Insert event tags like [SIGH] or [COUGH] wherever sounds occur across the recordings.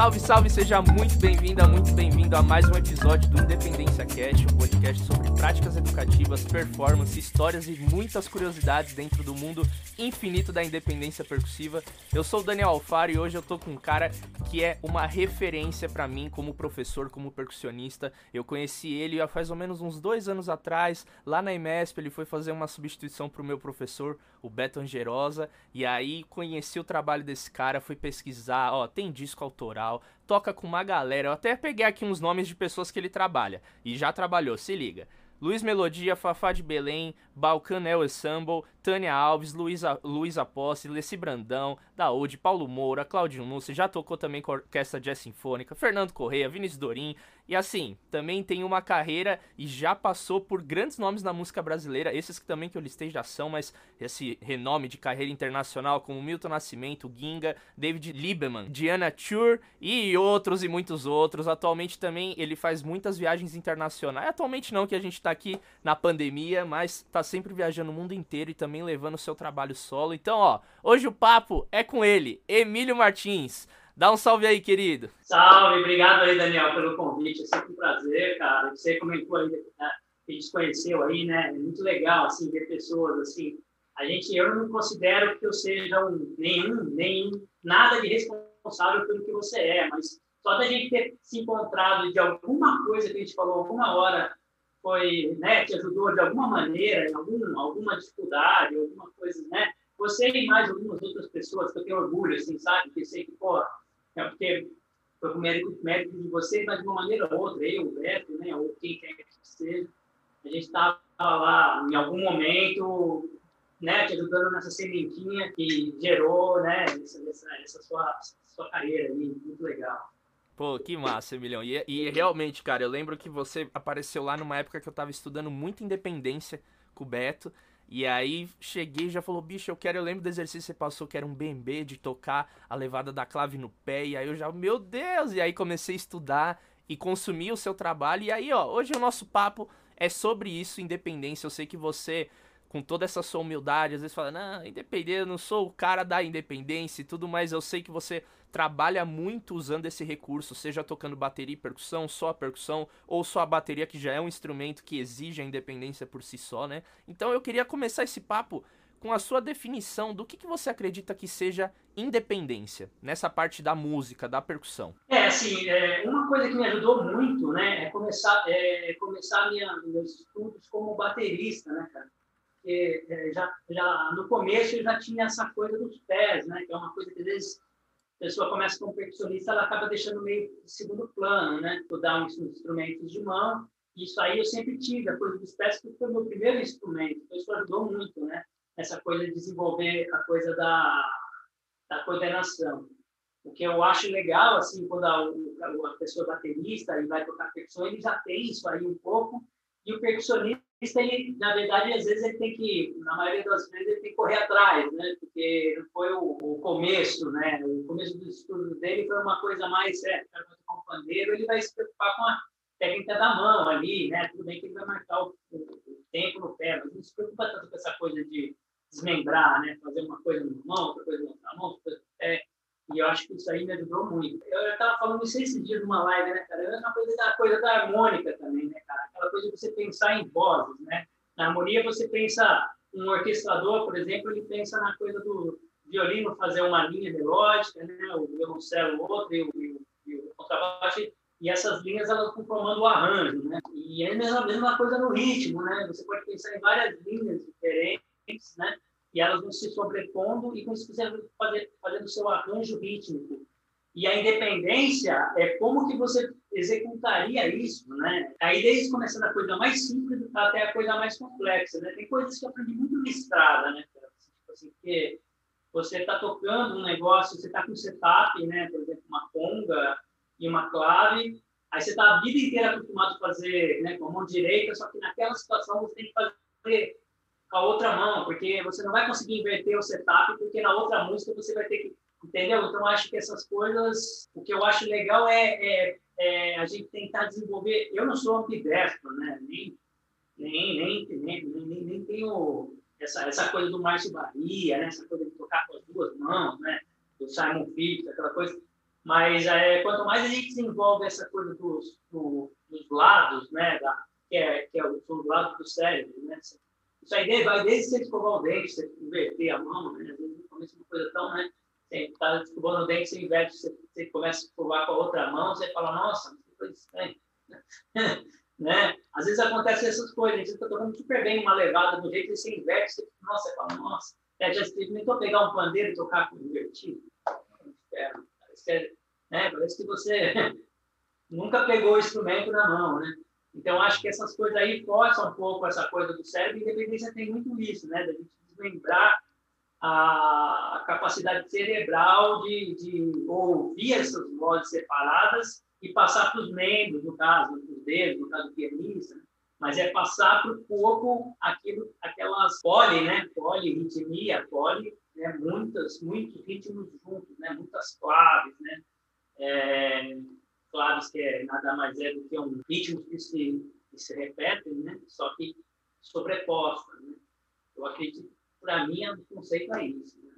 Salve, salve, seja muito bem-vinda, muito bem-vindo a mais um episódio do Independência Cast, um podcast sobre práticas educativas, performance, histórias e muitas curiosidades dentro do mundo infinito da independência percussiva. Eu sou o Daniel Alfaro e hoje eu tô com um cara que é uma referência para mim como professor, como percussionista. Eu conheci ele há faz ou menos uns dois anos atrás, lá na IMESP, ele foi fazer uma substituição pro meu professor, o Beto Angerosa, e aí conheci o trabalho desse cara, fui pesquisar, ó, tem disco autoral, toca com uma galera. Eu até peguei aqui uns nomes de pessoas que ele trabalha e já trabalhou, se liga. Luiz Melodia, Fafá de Belém, Balcanel Ensemble, Tânia Alves, Luísa, Luísa Posse, Leci Brandão, Daúde, Paulo Moura, Claudio Núcio, já tocou também com a Orquestra Jazz Sinfônica, Fernando Correia, Vinícius Dorim, e assim, também tem uma carreira e já passou por grandes nomes na música brasileira, esses que também que eu listei já são, mas esse renome de carreira internacional como Milton Nascimento, Ginga, David Lieberman, Diana Chur e outros e muitos outros. Atualmente também ele faz muitas viagens internacionais. Atualmente não, que a gente tá aqui na pandemia, mas tá sempre viajando o mundo inteiro e também levando o seu trabalho solo. Então, ó, hoje o papo é com ele, Emílio Martins. Dá um salve aí, querido. Salve, obrigado aí, Daniel, pelo convite. É sempre um prazer, cara. Você comentou aí, né, que a gente conheceu aí, né? É muito legal, assim, ver pessoas, assim. A gente, eu não considero que eu seja um, nenhum, nenhum, nada de responsável pelo que você é, mas só da gente ter se encontrado de alguma coisa que a gente falou alguma hora foi, né, te ajudou de alguma maneira, em algum, alguma dificuldade, alguma coisa, né? Você e mais algumas outras pessoas que eu tenho orgulho, assim, sabe? Que sei que, pô, é porque foi com mérito, mérito de vocês, mas de uma maneira ou outra, eu, o Beto, né, ou quem quer que seja, a gente estava lá em algum momento, né, te ajudando nessa sementinha que gerou, né, essa, essa, sua, sua carreira aí, muito legal. Pô, que massa, Emilhão. E, e realmente, cara, eu lembro que você apareceu lá numa época que eu tava estudando muito independência com o Beto. E aí cheguei já falou, bicho, eu quero, eu lembro do exercício que você passou, que era um BMB de tocar a levada da clave no pé. E aí eu já, meu Deus! E aí comecei a estudar e consumir o seu trabalho. E aí, ó, hoje o nosso papo é sobre isso, independência. Eu sei que você com toda essa sua humildade, às vezes fala, não, independência, eu não sou o cara da independência e tudo, mas eu sei que você trabalha muito usando esse recurso, seja tocando bateria e percussão, só a percussão, ou só a bateria, que já é um instrumento que exige a independência por si só, né? Então eu queria começar esse papo com a sua definição do que, que você acredita que seja independência nessa parte da música, da percussão. É, assim, é, uma coisa que me ajudou muito, né, é começar, é, começar minha, meus estudos como baterista, né, cara? Porque é, já, já no começo eu já tinha essa coisa dos pés, né? Que é uma coisa que às vezes a pessoa começa como percussionista, ela acaba deixando meio de segundo plano, né? Estudar uns instrumentos de mão. Isso aí eu sempre tive, a coisa dos pés, porque foi o meu primeiro instrumento. Então isso ajudou muito, né? Essa coisa de desenvolver a coisa da, da coordenação. O que eu acho legal, assim, quando a, a pessoa baterista e vai tocar percussão, ele já tem isso aí um pouco, e o percussionista ele, na verdade, às vezes ele tem que, na maioria das vezes, ele tem que correr atrás, né? Porque foi o, o começo, né? O começo dos estudos dele foi uma coisa mais, é, com o pandeiro, ele vai se preocupar com a técnica da mão ali, né? Tudo bem que ele vai marcar o, o, o tempo no pé, mas não se preocupa tanto com essa coisa de desmembrar, né? Fazer uma coisa na mão, outra coisa na mão, outra coisa no pé. E eu acho que isso aí me ajudou muito. Eu estava falando isso esses dias numa live, né, cara? É uma coisa da coisa da harmônica cara? Coisa de você pensar em vozes, né? Na harmonia você pensa um orquestrador, por exemplo, ele pensa na coisa do violino fazer uma linha melódica, né? O violoncelo outra e o, e o, contrabaixo e essas linhas elas vão formando o arranjo, né? E é a mesma, mesma coisa no ritmo, né? Você pode pensar em várias linhas diferentes, né? e elas vão se sobrepondo e com isso você fazer, fazendo seu arranjo rítmico. E a independência é como que você executaria isso, né? Aí desde começando a coisa mais simples até a coisa mais complexa, né? Tem coisas que eu aprendi muito na estrada, né? Tipo assim, porque você está tocando um negócio, você está com setup, né? Por exemplo, uma conga e uma clave, aí você está a vida inteira acostumado a fazer né, com a mão direita, só que naquela situação você tem que fazer com a outra mão, porque você não vai conseguir inverter o setup, porque na outra música você vai ter que. Entendeu? Então, acho que essas coisas. O que eu acho legal é, é, é a gente tentar desenvolver. Eu não sou ambidestro, né? Nem, nem, nem, nem, nem, nem tenho essa, essa coisa do Márcio Bahia, né? essa coisa de tocar com as duas mãos, né? do Simon Phillips, aquela coisa. Mas é, quanto mais a gente desenvolve essa coisa dos, do, dos lados, né, da, que é, que é o, o lado do cérebro, né? Isso aí vai desde você escovar o dente, você inverter a mão, né? Às vezes é uma coisa tão, né? Você está escovando o dente, você inverte, você, você começa a escovar com a outra mão, você fala, nossa, que coisa estranha. [LAUGHS] né? Às vezes acontece essas coisas, você está tocando super bem uma levada do jeito que você inverte, você, nossa, você fala, nossa, é, já experimentou pegar um pandeiro e tocar com invertido? É, parece, que né? parece que você [LAUGHS] nunca pegou o instrumento na mão, né? Então, acho que essas coisas aí forçam um pouco essa coisa do cérebro, e independência tem muito isso, né? Da gente desmembrar a capacidade cerebral de, de ouvir essas vozes separadas e passar para os membros, no caso, os dedos, no caso do pianista, mas é passar para o corpo aquilo, aquelas poli, né? Polirritmia, poli, né? Muitas, muitos ritmos juntos, né? Muitas claves, né? É, claves que é nada mais é do que um ritmo que se, que se repetem, né? Só que sobreposta, né? Eu acredito, para mim, o conceito é isso. Né?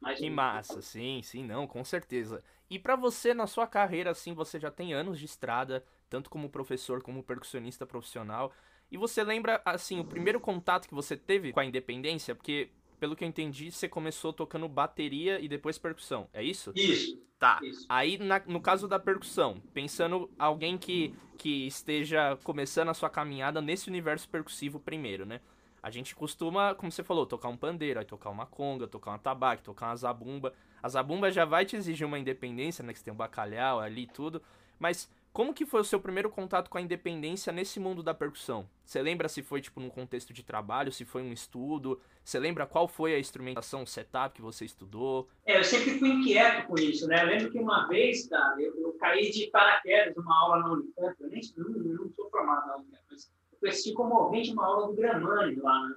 Mas, que massa, sim, sim, não, com certeza. E para você, na sua carreira, assim, você já tem anos de estrada, tanto como professor como percussionista profissional. E você lembra, assim, o primeiro contato que você teve com a independência? Porque, pelo que eu entendi, você começou tocando bateria e depois percussão, é isso? Isso. Tá. Isso. Aí, na, no caso da percussão, pensando alguém que, que esteja começando a sua caminhada nesse universo percussivo primeiro, né? A gente costuma, como você falou, tocar um pandeiro, aí tocar uma conga, tocar uma tabaque, tocar uma zabumba. A zabumba já vai te exigir uma independência, né? Que você tem um bacalhau ali e tudo. Mas como que foi o seu primeiro contato com a independência nesse mundo da percussão? Você lembra se foi tipo num contexto de trabalho, se foi um estudo? Você lembra qual foi a instrumentação, o setup que você estudou? É, eu sempre fui inquieto com isso, né? Eu lembro que uma vez, cara, eu, eu caí de paraquedas numa aula na Unicamp, eu nem não, não sou formado na Unicamp, mas eu conheci comovente uma aula do Gramani lá né?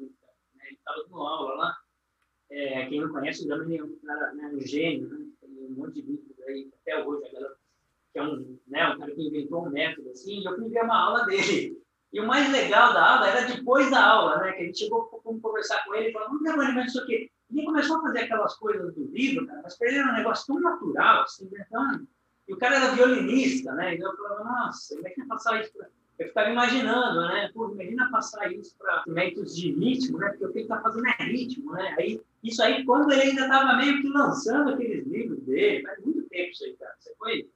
Ele estava dando aula lá. É, quem não conhece o Gramani é um cara, né, um gênio, né? Tem um monte de vídeos aí, até hoje a galera que é um, né, um cara que inventou um método assim, e eu fui ver uma aula dele. E o mais legal da aula era depois da aula, né, que a gente chegou para conversar com ele falou, não tem mais isso aqui. E ele começou a fazer aquelas coisas do livro, cara, mas para ele era um negócio tão natural, assim, né, tão... E o cara era violinista, né, e eu falava, nossa, como é que vai passar isso para eu ficava imaginando, né? Pô, imagina passar isso para instrumentos de ritmo, né? Porque o que ele está fazendo é ritmo, né? Aí, isso aí, quando ele ainda estava meio que lançando aqueles livros dele, faz muito tempo isso aí, cara. Você foi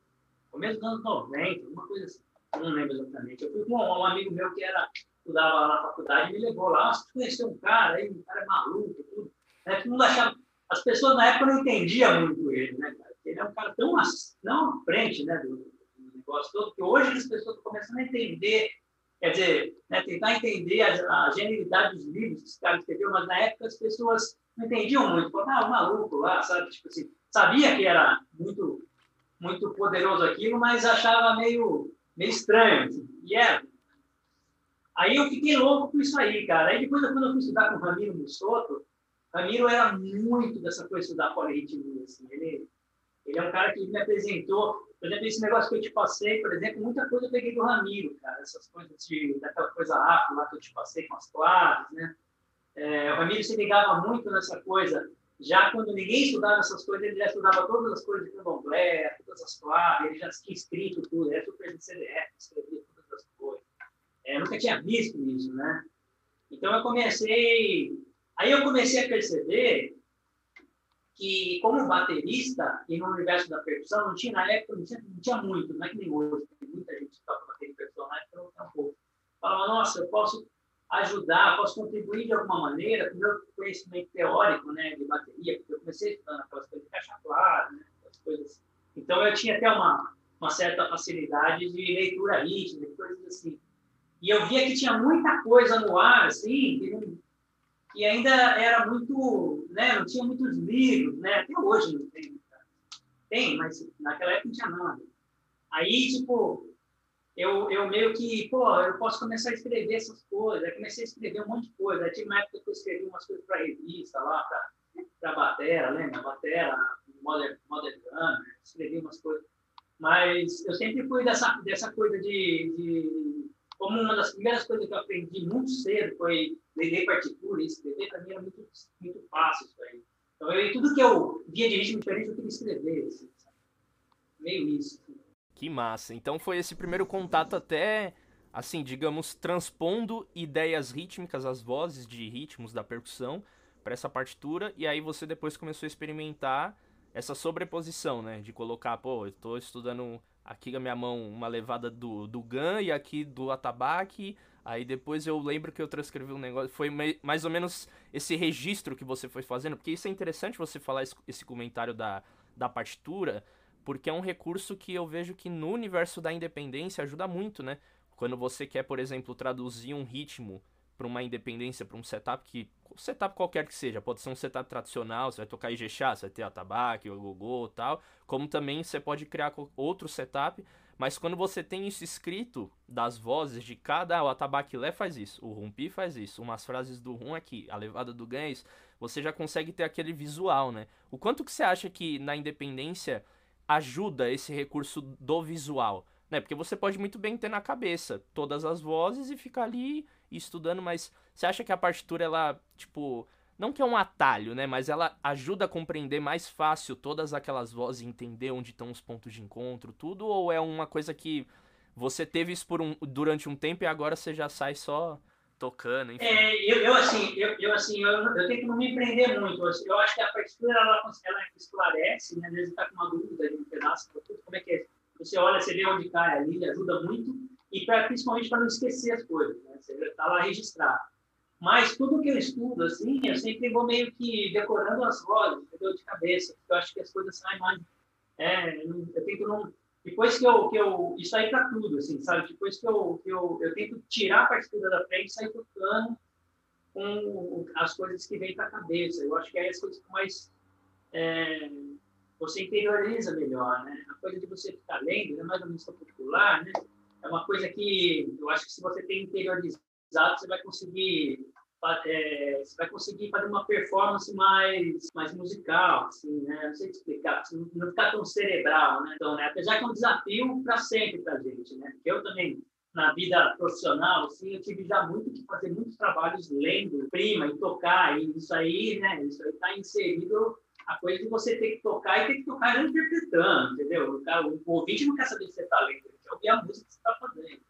começo dos anos 90, uma coisa assim, não lembro exatamente. Eu fui com um, amigo meu que era, estudava lá na faculdade, me levou lá, ah, conheceu um cara, aí, um cara maluco, tudo. Né? Todo mundo achava, as pessoas na época não entendiam muito ele, né, cara? Ele é um cara tão, não à frente, né, do negócio todo, que hoje as pessoas estão começando a entender, quer dizer, né, tentar entender a, a genialidade dos livros que esse cara escreveu, mas na época as pessoas não entendiam muito. Falavam, ah, maluco lá, sabe? Tipo assim, sabia que era muito muito poderoso aquilo, mas achava meio, meio estranho. Assim. E era. É. Aí eu fiquei louco com isso aí, cara. Aí depois, quando eu fui estudar com o Ramiro Mussoto, Ramiro era muito dessa coisa de estudar. Assim. Ele, ele é um cara que me apresentou, por exemplo, esse negócio que eu te passei, por exemplo, muita coisa eu peguei do Ramiro, cara. Essas coisas de, daquela coisa afro lá que eu te passei com as claves, né? É, o Ramiro se ligava muito nessa coisa já quando ninguém estudava essas coisas, ele já estudava todas as coisas de candomblé, todas as claves, ele já tinha escrito tudo, era super de CDF, escrevia todas as coisas. É, nunca tinha visto isso, né? Então eu comecei, aí eu comecei a perceber que como baterista e no universo da percussão não tinha na época não tinha, não tinha muito, não é que nem hoje, tem muita gente que toca bateria percussão, na época não pouco. Falava, nossa, eu posso ajudar, posso contribuir de alguma maneira com meu conhecimento teórico né, de bateria, porque eu comecei estudando aquelas coisas de caixa clara, né, aquelas coisas. Então, eu tinha até uma, uma certa facilidade de leitura rítmica, coisas assim. E eu via que tinha muita coisa no ar, assim, que, não, que ainda era muito, né, não tinha muitos livros, né, até hoje não tem. Tem, mas naquela época não tinha nada. Aí, tipo, eu, eu meio que, pô, eu posso começar a escrever essas coisas. Aí comecei a escrever um monte de coisa. Aí tinha uma época que eu escrevi umas coisas para revista lá, para Batera, lembra? Batera, Modern, Modern Drummer, escrevi umas coisas. Mas eu sempre fui dessa, dessa coisa de, de. Como uma das primeiras coisas que eu aprendi muito cedo foi ler partitura, escrever para mim era muito, muito fácil isso aí. Então, eu, tudo que eu via de ritmo diferente, eu queria escrever. Assim, meio isso. Que massa. Então foi esse primeiro contato até, assim, digamos, transpondo ideias rítmicas, as vozes de ritmos da percussão para essa partitura, e aí você depois começou a experimentar essa sobreposição, né? De colocar, pô, eu tô estudando aqui na minha mão uma levada do, do Gun e aqui do atabaque. Aí depois eu lembro que eu transcrevi um negócio. Foi mais ou menos esse registro que você foi fazendo, porque isso é interessante você falar esse, esse comentário da, da partitura, porque é um recurso que eu vejo que no universo da independência ajuda muito, né? Quando você quer, por exemplo, traduzir um ritmo para uma independência, para um setup que setup qualquer que seja, pode ser um setup tradicional, você vai tocar Ijexá, você vai ter atabaque, o gogô, tal, como também você pode criar outro setup, mas quando você tem isso escrito das vozes de cada, o atabaque Lé faz isso, o Rumpi faz isso, umas frases do Rum aqui, a levada do Gans, você já consegue ter aquele visual, né? O quanto que você acha que na independência ajuda esse recurso do visual? Né? Porque você pode muito bem ter na cabeça todas as vozes e ficar ali estudando, mas você acha que a partitura, ela, tipo, não que é um atalho, né? Mas ela ajuda a compreender mais fácil todas aquelas vozes e entender onde estão os pontos de encontro, tudo? Ou é uma coisa que você teve isso por um, durante um tempo e agora você já sai só tocando, enfim? É, eu, eu assim, eu, eu assim, eu, eu tento não me prender muito. Eu acho que a partitura, ela, ela esclarece, né? Às vezes tá com uma dúvida de um pedaço, como é que é? Você olha, você vê onde cai ali, ajuda muito. E pra, principalmente para não esquecer as coisas, né? Você está lá registrado. Mas tudo que eu estudo, assim, eu sempre vou meio que decorando as vozes, entendeu? De cabeça, porque eu acho que as coisas saem mais. É, eu tento não. Depois que eu. Que eu isso aí para tudo, assim, sabe? Depois que eu, que eu, eu tento tirar a partitura da frente e sair tocando com as coisas que vêm para a cabeça. Eu acho que aí as coisas mais. É, você interioriza melhor, né? A coisa de você ficar lendo, né? mais uma música popular, né? É uma coisa que eu acho que se você tem interiorizado, você vai conseguir é, você vai conseguir fazer uma performance mais, mais musical, assim, né? Não sei explicar, não ficar tão cerebral, né? Então, né? Apesar que é um desafio para sempre para gente, né? Porque eu também, na vida profissional, assim, eu tive já muito que fazer muitos trabalhos lendo prima e tocar, e isso aí, né? Isso aí está inserido a coisa de você ter que tocar e ter que tocar interpretando, entendeu? O, cara, o ouvinte não quer saber se você está lendo, ouvir a música que você está fazendo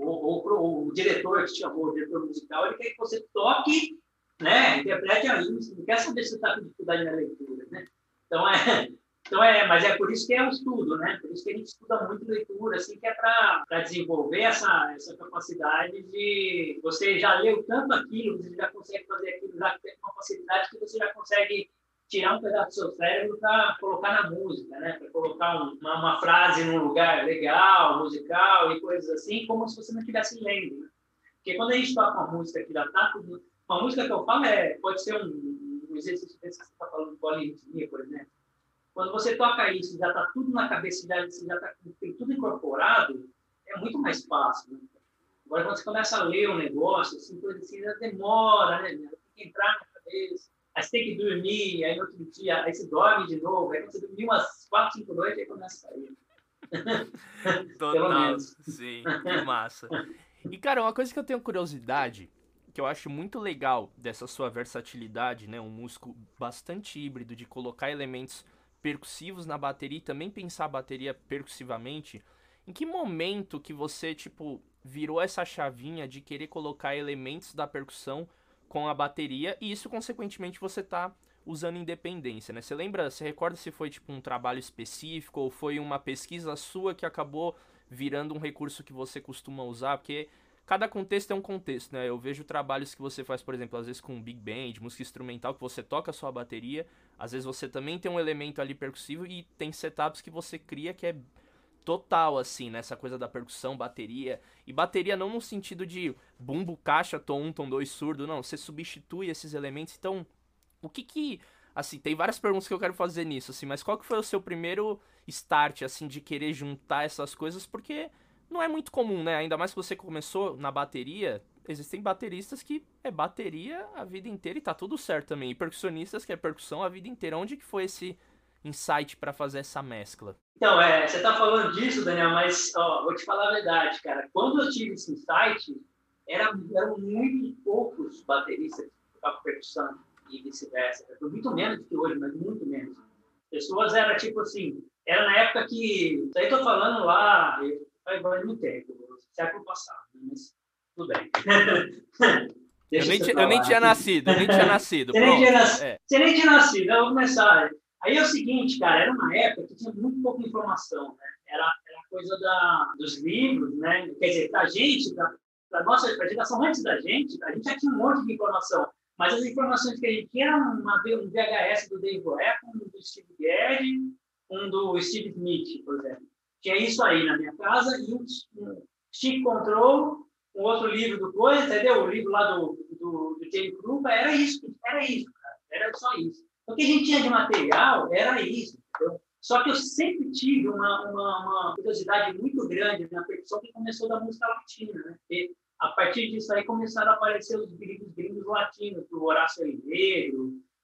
o, diretor que te chamou, o diretor musical, ele quer que você toque, né, interprete a música, não quer saber se você está com dificuldade na leitura, né? Então é, [LAUGHS] então é, mas é por isso que é o estudo, né? Por isso que a gente estuda muito leitura, assim, que é para desenvolver essa, essa capacidade de você já leu tanto aquilo, você já consegue fazer aquilo, já tem uma facilidade que você já consegue tirar um pedaço do seu cérebro para colocar na música, né? Para colocar uma, uma, frase num lugar legal, musical e coisas assim, como se você não estivesse lendo. Né? Porque quando a gente toca uma música que já está tudo... Uma música que eu falo é, pode ser um, um exercício desse que você está falando de polirritmia, por exemplo. Quando você toca isso, já está tudo na cabeça, já, tá, tudo incorporado, é muito mais fácil. Né? Agora, quando você começa a ler um negócio, assim, coisa assim, demora, né? Tem que entrar na cabeça aí você tem que dormir, aí no outro dia, aí você dorme de novo, aí quando você dormir umas 4, 5 noites, aí começa a sair. [LAUGHS] Total, sim, que massa. E, cara, uma coisa que eu tenho curiosidade, que eu acho muito legal dessa sua versatilidade, né, um músico bastante híbrido, de colocar elementos percussivos na bateria e também pensar a bateria percussivamente, em que momento que você, tipo, virou essa chavinha de querer colocar elementos da percussão com a bateria e isso consequentemente você tá usando independência, né? Você lembra, você recorda se foi tipo um trabalho específico ou foi uma pesquisa sua que acabou virando um recurso que você costuma usar? Porque cada contexto é um contexto, né? Eu vejo trabalhos que você faz, por exemplo, às vezes com big band, música instrumental, que você toca sua bateria, às vezes você também tem um elemento ali percussivo e tem setups que você cria que é total, assim, nessa coisa da percussão, bateria. E bateria não no sentido de bumbo, caixa, tom 1, tom 2, surdo, não. Você substitui esses elementos. Então, o que que. Assim, tem várias perguntas que eu quero fazer nisso, assim, mas qual que foi o seu primeiro start, assim, de querer juntar essas coisas? Porque não é muito comum, né? Ainda mais que você começou na bateria. Existem bateristas que é bateria a vida inteira e tá tudo certo também. E percussionistas que é percussão a vida inteira. Onde que foi esse insight para fazer essa mescla? Então, é, você está falando disso, Daniel, mas ó, vou te falar a verdade, cara. Quando eu tive esse insight, era, eram muito poucos bateristas que tocavam percussão e vice-versa. Muito menos do que hoje, mas muito menos. Pessoas era tipo assim, era na época que, isso aí tô falando lá, faz muito tempo, século passado, né? mas tudo bem. [LAUGHS] eu, nem, eu nem tinha nascido, eu nem tinha nascido. Você, nem tinha, nascido, é. você nem tinha nascido, eu vou começar. Aí é o seguinte, cara, era uma época que tinha muito pouca informação, né? Era, era coisa da, dos livros, né? Quer dizer, pra gente, pra, pra nossa pra geração antes da gente, a gente já tinha um monte de informação. Mas as informações que a gente tinha eram uma, um VHS do Dave Weapon, um do Steve Gadd, um do Steve Smith, por exemplo. Tinha isso aí na minha casa e um, um Stick Control, um outro livro do Coisa, entendeu? O livro lá do, do, do James Krupa, era isso, era isso, cara. Era só isso. O que a gente tinha de material era isso, entendeu? Só que eu sempre tive uma, uma, uma curiosidade muito grande na percussão que começou da música latina, né? Porque a partir disso aí começaram a aparecer os gringos, gringos latinos, do Horácio Oliveira,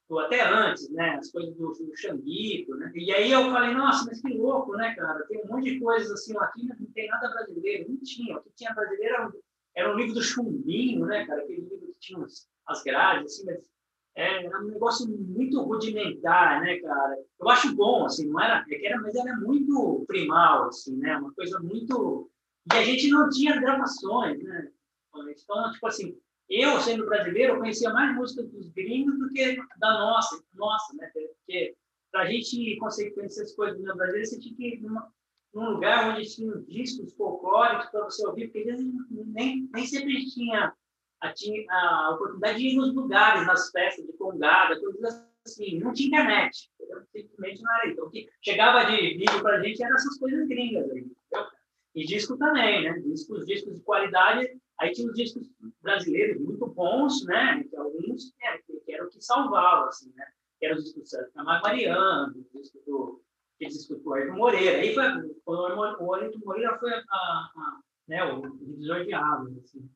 ou até antes, né? As coisas do, do Xanguito, né? E aí eu falei, nossa, mas que louco, né, cara? Tem um monte de coisas assim latinas, não tem nada brasileiro. Não tinha. O que tinha brasileiro era um, era um livro do Chumbinho, né, cara? Aquele livro que tinha as grades, assim, mas é, era um negócio muito rudimentar, né, cara? Eu acho bom, assim, não era, era mas era muito primal, assim, né? Uma coisa muito... E a gente não tinha gravações, né? Então, tipo assim, eu, sendo brasileiro, conhecia mais música dos gringos do que da nossa, nossa, né? Porque para a gente conseguir conhecer as coisas no Brasil, você tinha que ir numa, num lugar onde tinha discos folclóricos para você ouvir, porque nem, nem sempre tinha a, a oportunidade de ir nos lugares, nas festas de congada, coisas assim. Não tinha internet, simplesmente não era. Então, o que chegava de vídeo para a gente eram essas coisas gringas aí, entendeu? E disco também, né? Discos, discos de qualidade Aí tinha os discos brasileiros muito bons, né? Que alguns é, que, que era o que salvava, assim, né? Que eram os discos do Camargo Mariano, o disco do Ayrton Moreira. Aí foi quando o Ayrton Moreira foi a, a, a, né, o divisor de águas, assim.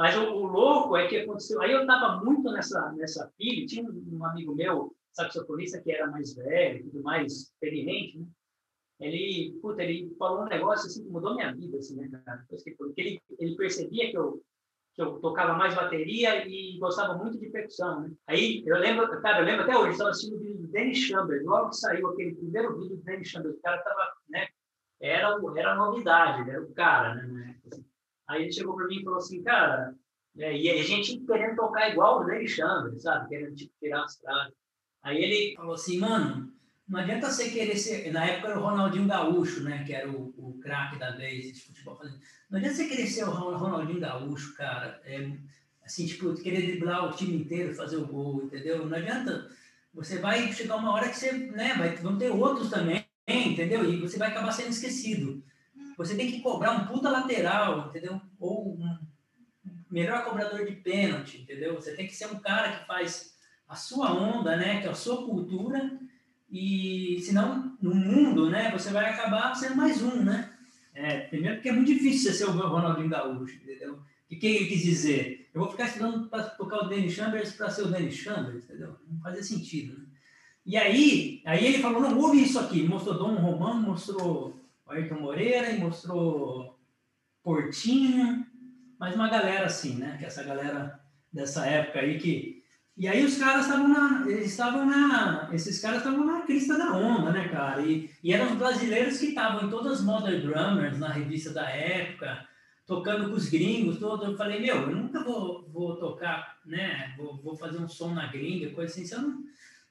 Mas o, o, louco é que aconteceu. Aí eu estava muito nessa nessa pilha. Tinha um, um amigo meu, saxofonista, que era mais velho, tudo mais experiente, né? ele, puta, ele falou um negócio assim que mudou minha vida, assim, né, cara? Porque ele, ele percebia que eu, que eu tocava mais bateria e gostava muito de percussão, né? Aí eu lembro, cara, eu lembro até hoje, estava assistindo o vídeo do Danny Chambers, logo que saiu aquele primeiro vídeo do Danny Chambers, o cara tava, né? Era, era novidade, era o cara, né? Assim. Aí ele chegou para mim e falou assim, cara, é, e a gente querendo tocar igual o Chambers, sabe? Querendo tipo, tirar as traves. Aí ele falou assim, mano, não adianta você querer ser. Na época era o Ronaldinho Gaúcho, né? Que era o, o craque da vez de futebol. Não adianta você querer ser o Ronaldinho Gaúcho, cara. É, assim, tipo, querer driblar o time inteiro, fazer o gol, entendeu? Não adianta. Você vai chegar uma hora que você, né? Vai, vão ter outros também, entendeu? E você vai acabar sendo esquecido. Você tem que cobrar um puta lateral, entendeu? Ou um melhor cobrador de pênalti, entendeu? Você tem que ser um cara que faz a sua onda, né? Que é a sua cultura e senão, no mundo, né, você vai acabar sendo mais um, né? É, primeiro porque é muito difícil você ser o Ronaldinho Gaúcho, entendeu? O que ele quis dizer? Eu vou ficar estudando para tocar o Danny Chambers para ser o Danny Chambers, entendeu? Não fazia sentido, né? E aí, aí ele falou, não, ouve isso aqui. Mostrou Dom Romano, mostrou Ayrton Moreira, e mostrou Portinho, mais uma galera assim, né? Que é essa galera dessa época aí que e aí os caras estavam na, eles estavam na, esses caras estavam na crista da onda, né, cara? E, e eram os brasileiros que estavam em todas as Modern Drummers na revista da época, tocando com os gringos, todo. Eu falei, meu, eu nunca vou, vou tocar, né? Vou, vou fazer um som na gringa, coisa assim, se eu não,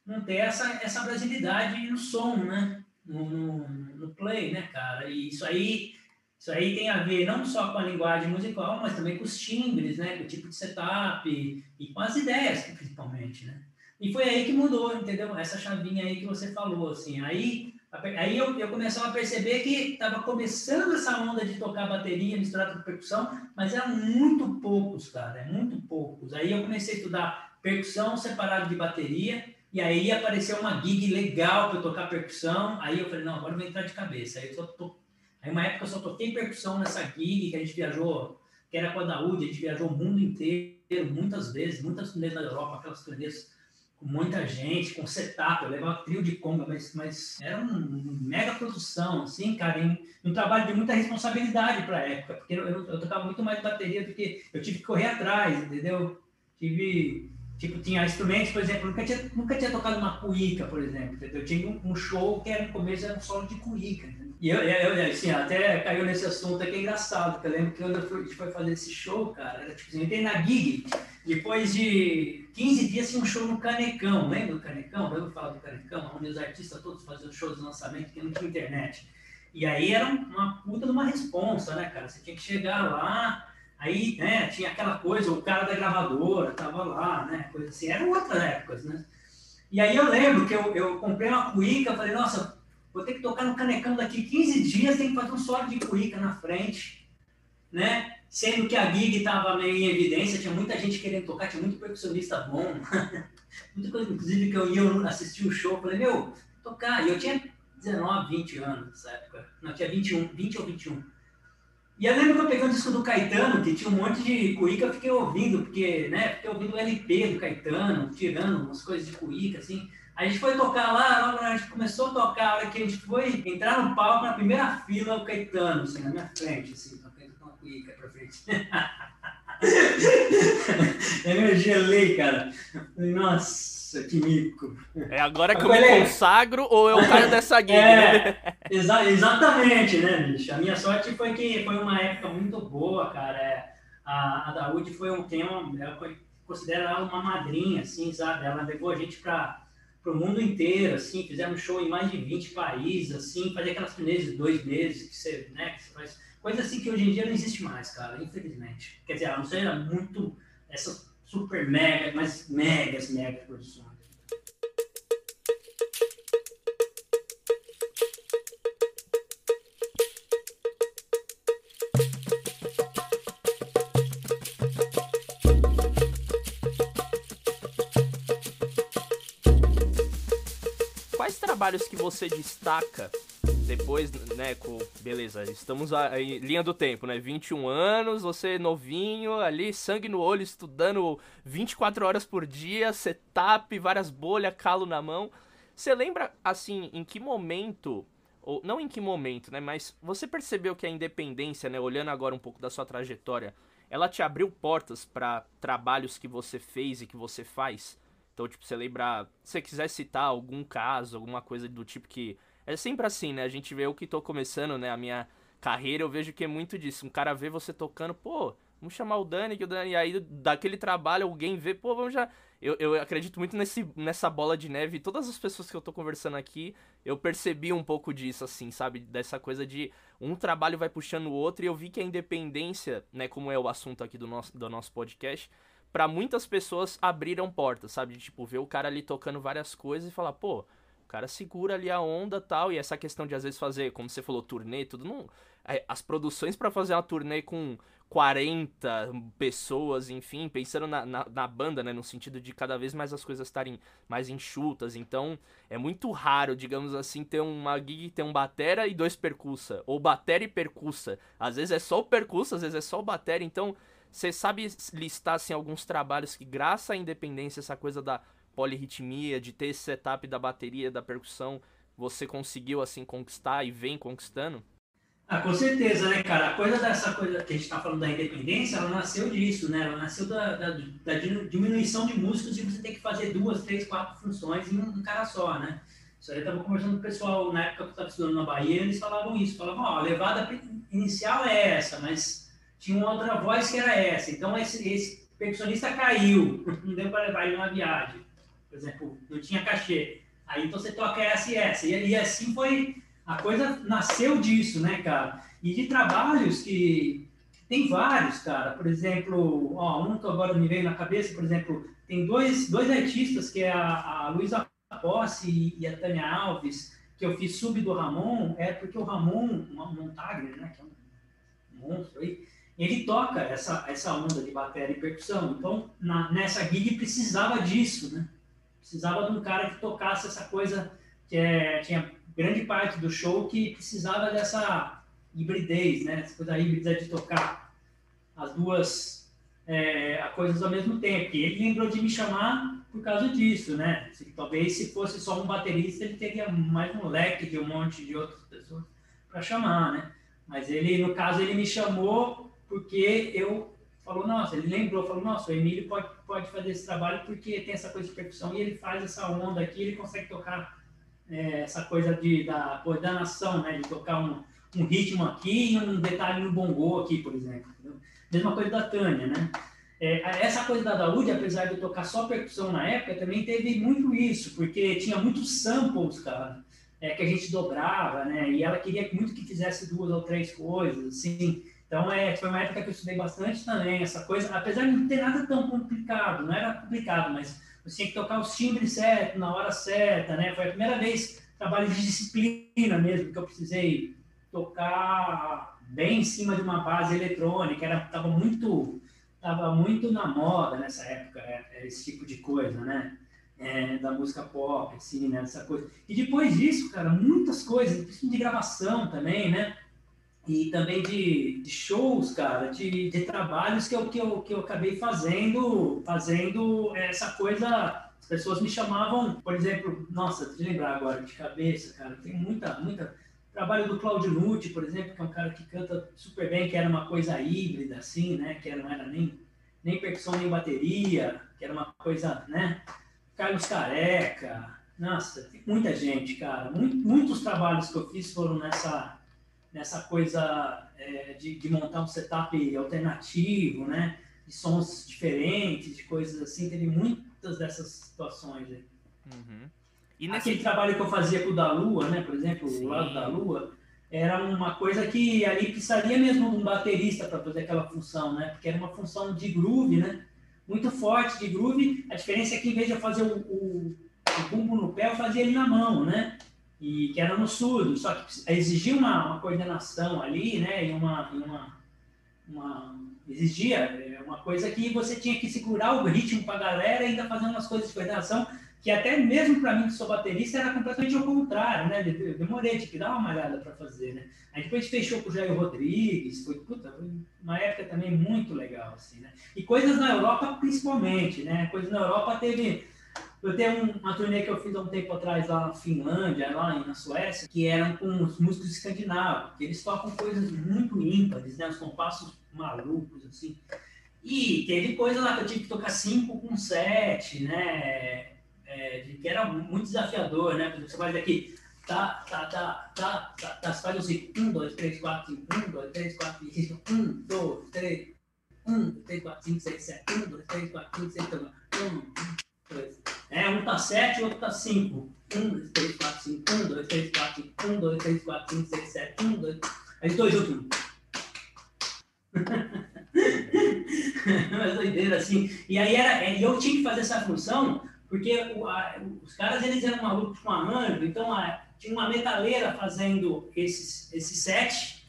não ter essa, essa brasilidade no som, né? No, no, no play, né, cara? E isso aí isso aí tem a ver não só com a linguagem musical, mas também com os timbres, né? Com o tipo de setup e, e com as ideias, principalmente, né? E foi aí que mudou, entendeu? Essa chavinha aí que você falou, assim. Aí, aí eu, eu começava a perceber que estava começando essa onda de tocar bateria misturada com percussão, mas eram muito poucos, cara, é muito poucos. Aí eu comecei a estudar percussão separado de bateria, e aí apareceu uma gig legal para tocar percussão. Aí eu falei, não, agora eu vou entrar de cabeça. Aí eu tô, Aí uma época eu só toquei percussão nessa gig que a gente viajou, que era com a Daúde, a gente viajou o mundo inteiro, muitas vezes, muitas turnês na Europa, aquelas turnês com muita gente, com setup, eu levava trio de conga, mas, mas era uma um mega produção, assim, cara, um, um trabalho de muita responsabilidade para a época, porque eu, eu, eu, tocava muito mais bateria do que eu tive que correr atrás, entendeu? Tive Tipo, tinha instrumentos, por exemplo, nunca tinha, nunca tinha tocado uma cuíca, por exemplo. Eu tinha um, um, show que era no começo era um solo de cuíca. Entendeu? E eu, eu, assim, até caiu nesse assunto aqui, é engraçado, porque eu lembro que quando a gente foi fazer esse show, cara, era tipo assim, eu entrei na gig, depois de 15 dias tinha um show no Canecão, lembra do Canecão? Lembra falar do Canecão? Onde os artistas todos faziam shows de lançamento, que não tinha internet. E aí era uma puta de uma responsa, né, cara? Você tinha que chegar lá, aí, né, tinha aquela coisa, o cara da gravadora tava lá, né, coisa assim, eram outras épocas, né? E aí eu lembro que eu, eu comprei uma cuíca, falei, nossa, vou ter que tocar no Canecão daqui 15 dias, tem que fazer um solo de cuíca na frente, né? Sendo que a gig estava meio em evidência, tinha muita gente querendo tocar, tinha muito percussionista bom, [LAUGHS] muita coisa, inclusive que eu ia assistir o show, falei, meu, tocar, e eu tinha 19, 20 anos nessa época, não, tinha 21, 20 ou 21. E eu lembro que eu peguei um disco do Caetano, que tinha um monte de cuíca, eu fiquei ouvindo, porque, né, fiquei ouvindo o LP do Caetano, tirando umas coisas de cuíca, assim, a gente foi tocar lá, a gente começou a tocar, a hora que a gente foi entrar no palco, na primeira fila, o Caetano, assim, na minha frente, assim, tocando com a cuíca pra frente. [LAUGHS] eu gelei, cara. Falei, nossa, que mico. É agora que eu me consagro ou eu caio [LAUGHS] dessa gig, é, né? Exa exatamente, né, bicho? A minha sorte foi que foi uma época muito boa, cara. É, a, a Daúde foi um tema, ela foi, considera ela uma madrinha, assim, sabe? Ela levou a gente para o mundo inteiro, assim, fizemos show em mais de 20 países, assim, fazer aquelas turnês de dois meses, que você, né, que você faz, coisa assim que hoje em dia não existe mais, cara, infelizmente. Quer dizer, a não ser muito essas super mega, mas megas, mega produções. trabalhos que você destaca depois, né, com, beleza, estamos aí, linha do tempo, né, 21 anos, você novinho, ali, sangue no olho, estudando 24 horas por dia, setup, várias bolhas, calo na mão. Você lembra, assim, em que momento, ou não em que momento, né, mas você percebeu que a independência, né, olhando agora um pouco da sua trajetória, ela te abriu portas para trabalhos que você fez e que você faz? Então, tipo, você lembra. Se você quiser citar algum caso, alguma coisa do tipo que. É sempre assim, né? A gente vê o que tô começando, né? A minha carreira, eu vejo que é muito disso. Um cara vê você tocando, pô, vamos chamar o Dani, que o Dani. E aí, daquele trabalho, alguém vê, pô, vamos já. Eu, eu acredito muito nesse, nessa bola de neve. E todas as pessoas que eu tô conversando aqui, eu percebi um pouco disso, assim, sabe? Dessa coisa de um trabalho vai puxando o outro. E eu vi que a independência, né, como é o assunto aqui do nosso, do nosso podcast para muitas pessoas abriram portas, sabe? De, tipo, ver o cara ali tocando várias coisas e falar, pô, cara segura ali a onda tal. E essa questão de às vezes fazer, como você falou, turnê, tudo não. É, as produções para fazer uma turnê com 40 pessoas, enfim, pensando na, na, na, banda, né? No sentido de cada vez mais as coisas estarem mais enxutas. Então, é muito raro, digamos assim, ter uma gig, ter um batera e dois percussa. Ou batera e percussa. Às vezes é só o percussa, às vezes é só o batera. Então, você sabe listar assim, alguns trabalhos que, graças à independência, essa coisa da polirritmia, de ter esse setup da bateria, da percussão, você conseguiu assim conquistar e vem conquistando? Ah, com certeza, né, cara? A coisa dessa coisa que a gente está falando da independência, ela nasceu disso, né? Ela nasceu da, da, da, diminuição de músicos e você ter que fazer duas, três, quatro funções em um cara só, né? Isso aí eu estava conversando com o pessoal na época que eu estava estudando na Bahia, eles falavam isso, falavam, ó, a levada inicial é essa, mas tinha uma outra voz que era essa. Então esse, esse percussionista caiu, [LAUGHS] não deu para levar ele numa viagem. Por exemplo, não tinha cachê. Aí então você toca essa e. E, assim foi, a coisa nasceu disso, né, cara? E de trabalhos que tem vários, cara. Por exemplo, ó, um que agora me veio na cabeça, por exemplo, tem dois, dois artistas, que é a, a Luísa Posse e a Tânia Alves, que eu fiz sub do Ramon, é porque o Ramon, Montagner, né, que é um monstro aí, ele toca essa, essa onda de bateria e percussão. Então, na, nessa gig precisava disso, né? Precisava de um cara que tocasse essa coisa que é, tinha grande parte do show que precisava dessa hibridez, né? Essa coisa híbrida de tocar as duas é, coisas ao mesmo tempo. E ele lembrou de me chamar por causa disso, né? Se, talvez se fosse só um baterista, ele teria mais um leque de um monte de outras pessoas para chamar, né? Mas ele, no caso, ele me chamou porque eu falou, nossa, ele lembrou, falou, nossa, o Emílio pode, pode fazer esse trabalho porque tem essa coisa de percussão e ele faz essa onda aqui, ele consegue tocar é, essa coisa de, da coordenação, né, de tocar um, um ritmo aqui e um detalhe no bongô aqui, por exemplo. Entendeu? Mesma coisa da Tânia, né? É, essa coisa da Daúde, apesar de eu tocar só percussão na época, também teve muito isso, porque tinha muitos samples, cara, é, que a gente dobrava, né? E ela queria muito que fizesse duas ou três coisas, assim. Então, é, foi uma época que eu estudei bastante também, essa coisa, apesar de não ter nada tão complicado, não era complicado, mas você tinha que tocar os timbres certo, na hora certa, né? Foi a primeira vez trabalho de disciplina mesmo, que eu precisei tocar bem em cima de uma base eletrônica, era tava muito tava muito na moda nessa época, é, é esse tipo de coisa, né? É, da música pop, assim, né? Essa coisa. E depois disso, cara, muitas coisas, principalmente de gravação também, né? E também de, de shows, cara, de, de, trabalhos que eu, que, eu, que eu acabei fazendo, fazendo essa coisa. As pessoas me chamavam, por exemplo, nossa, eu lembrar agora de cabeça, cara, tem muita, muita. Trabalho do Claudio Nucci, por exemplo, que é um cara que canta super bem, que era uma coisa híbrida, assim, né? Que não era nem, nem percussão nem bateria, que era uma coisa, né? Carlos Careca, nossa, tem muita gente, cara. Muito, muitos trabalhos que eu fiz foram nessa, nessa coisa é, de, de, montar um setup alternativo, né? De sons diferentes, de coisas assim. Teve muitas dessas situações aí. Uhum. E nesse... Aquele trabalho que eu fazia com o da Lua, né? Por exemplo, Sim. o lado da Lua, era uma coisa que ali precisaria mesmo de um baterista para fazer aquela função, né? Porque era uma função de groove, né? Muito forte de groove. A diferença é que em vez de eu fazer o, o, o bumbo no pé, eu fazia ele na mão, né? E que era no surdo, só que exigia uma, uma coordenação ali, né, e uma, uma, uma, exigia é, uma coisa que você tinha que segurar o ritmo para a galera e ainda fazer umas coisas de coordenação que até mesmo para mim que sou baterista era completamente ao contrário, né? Eu demorei, tinha que dar uma malhada para fazer, né? Aí depois fechou com o Jair Rodrigues, foi, puta, foi uma época também muito legal, assim, né? E coisas na Europa principalmente, né? Coisas na Europa teve eu tenho uma turnê que eu fiz há um tempo atrás lá na Finlândia, lá na Suécia, que eram com os músicos escandinavos, que eles tocam coisas muito ímpares, né? Os compassos malucos, assim. E teve coisa lá que eu tive que tocar 5 com 7, né? É, que era muito desafiador, né? Porque você faz aqui, tá, tá, tá, tá, tá, tá, você faz assim, 1, 2, 3, 4, 5, 1, 2, 3, 4, 5, 1, 2, 3, 1, 2, 3, 4, 5, 6, 7, 1, 2, 3, 4, 5, 6, 7, 1, 2, é, um tá 7, o outro tá 5. 1, 2, 3, 4, 5. 1, 2, 3, 4, 5. 1, 2, 3, 4, 5, 6, 7. 1, 2. Aí dois outros. Mas doideira assim. E aí era, e eu tinha que fazer essa função, porque o, a, os caras eles eram malucos com arranjo, então a, tinha uma metaleira fazendo esses, esses sete.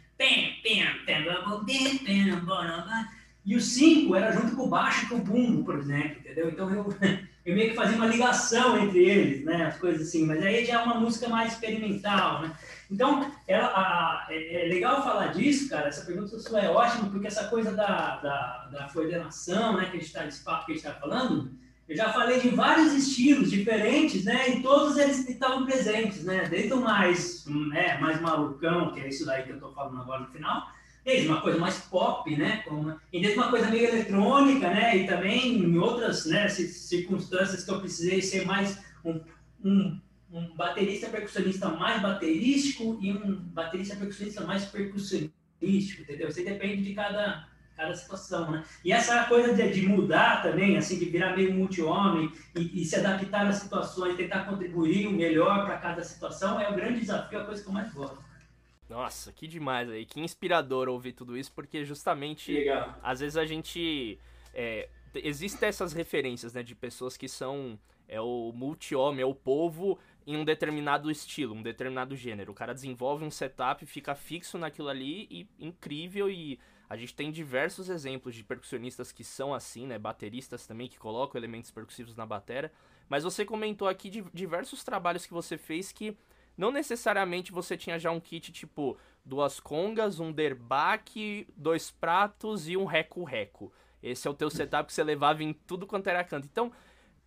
E o 5 era junto com o baixo e com o bumbo, por exemplo, entendeu? Então eu [LAUGHS] eu meio que fazia uma ligação entre eles, né, as coisas assim, mas aí já é uma música mais experimental, né? Então, ela, a, é, é, legal falar disso, cara, essa pergunta sua é ótima, porque essa coisa da, da, da coordenação, né, que a gente está, esse papo que a gente está falando, eu já falei de vários estilos diferentes, né, e todos eles estavam presentes, né, desde o mais, né, mais malucão, que é isso daí que eu estou falando agora no final, desde uma coisa mais pop, né? Como, e desde uma coisa meio eletrônica, né? E também em outras né, circunstâncias que eu precisei ser mais um, um, um baterista percussionista mais baterístico e um baterista percussionista mais percussionístico, entendeu? Você depende de cada, cada situação, né? E essa coisa de, de mudar também, assim, de virar meio multi-homem e, e, se adaptar às situações, tentar contribuir o melhor para cada situação é o grande desafio, a coisa que eu mais gosto. Nossa, que demais aí, que inspirador ouvir tudo isso, porque justamente Legal. às vezes a gente. É, existem essas referências, né, de pessoas que são é o multi-homem, é o povo em um determinado estilo, um determinado gênero. O cara desenvolve um setup, fica fixo naquilo ali e incrível e a gente tem diversos exemplos de percussionistas que são assim, né, bateristas também que colocam elementos percussivos na bateria. Mas você comentou aqui de diversos trabalhos que você fez que não necessariamente você tinha já um kit tipo duas congas, um derbaque, dois pratos e um reco-reco. Esse é o teu setup que você levava em tudo quanto era canto. Então,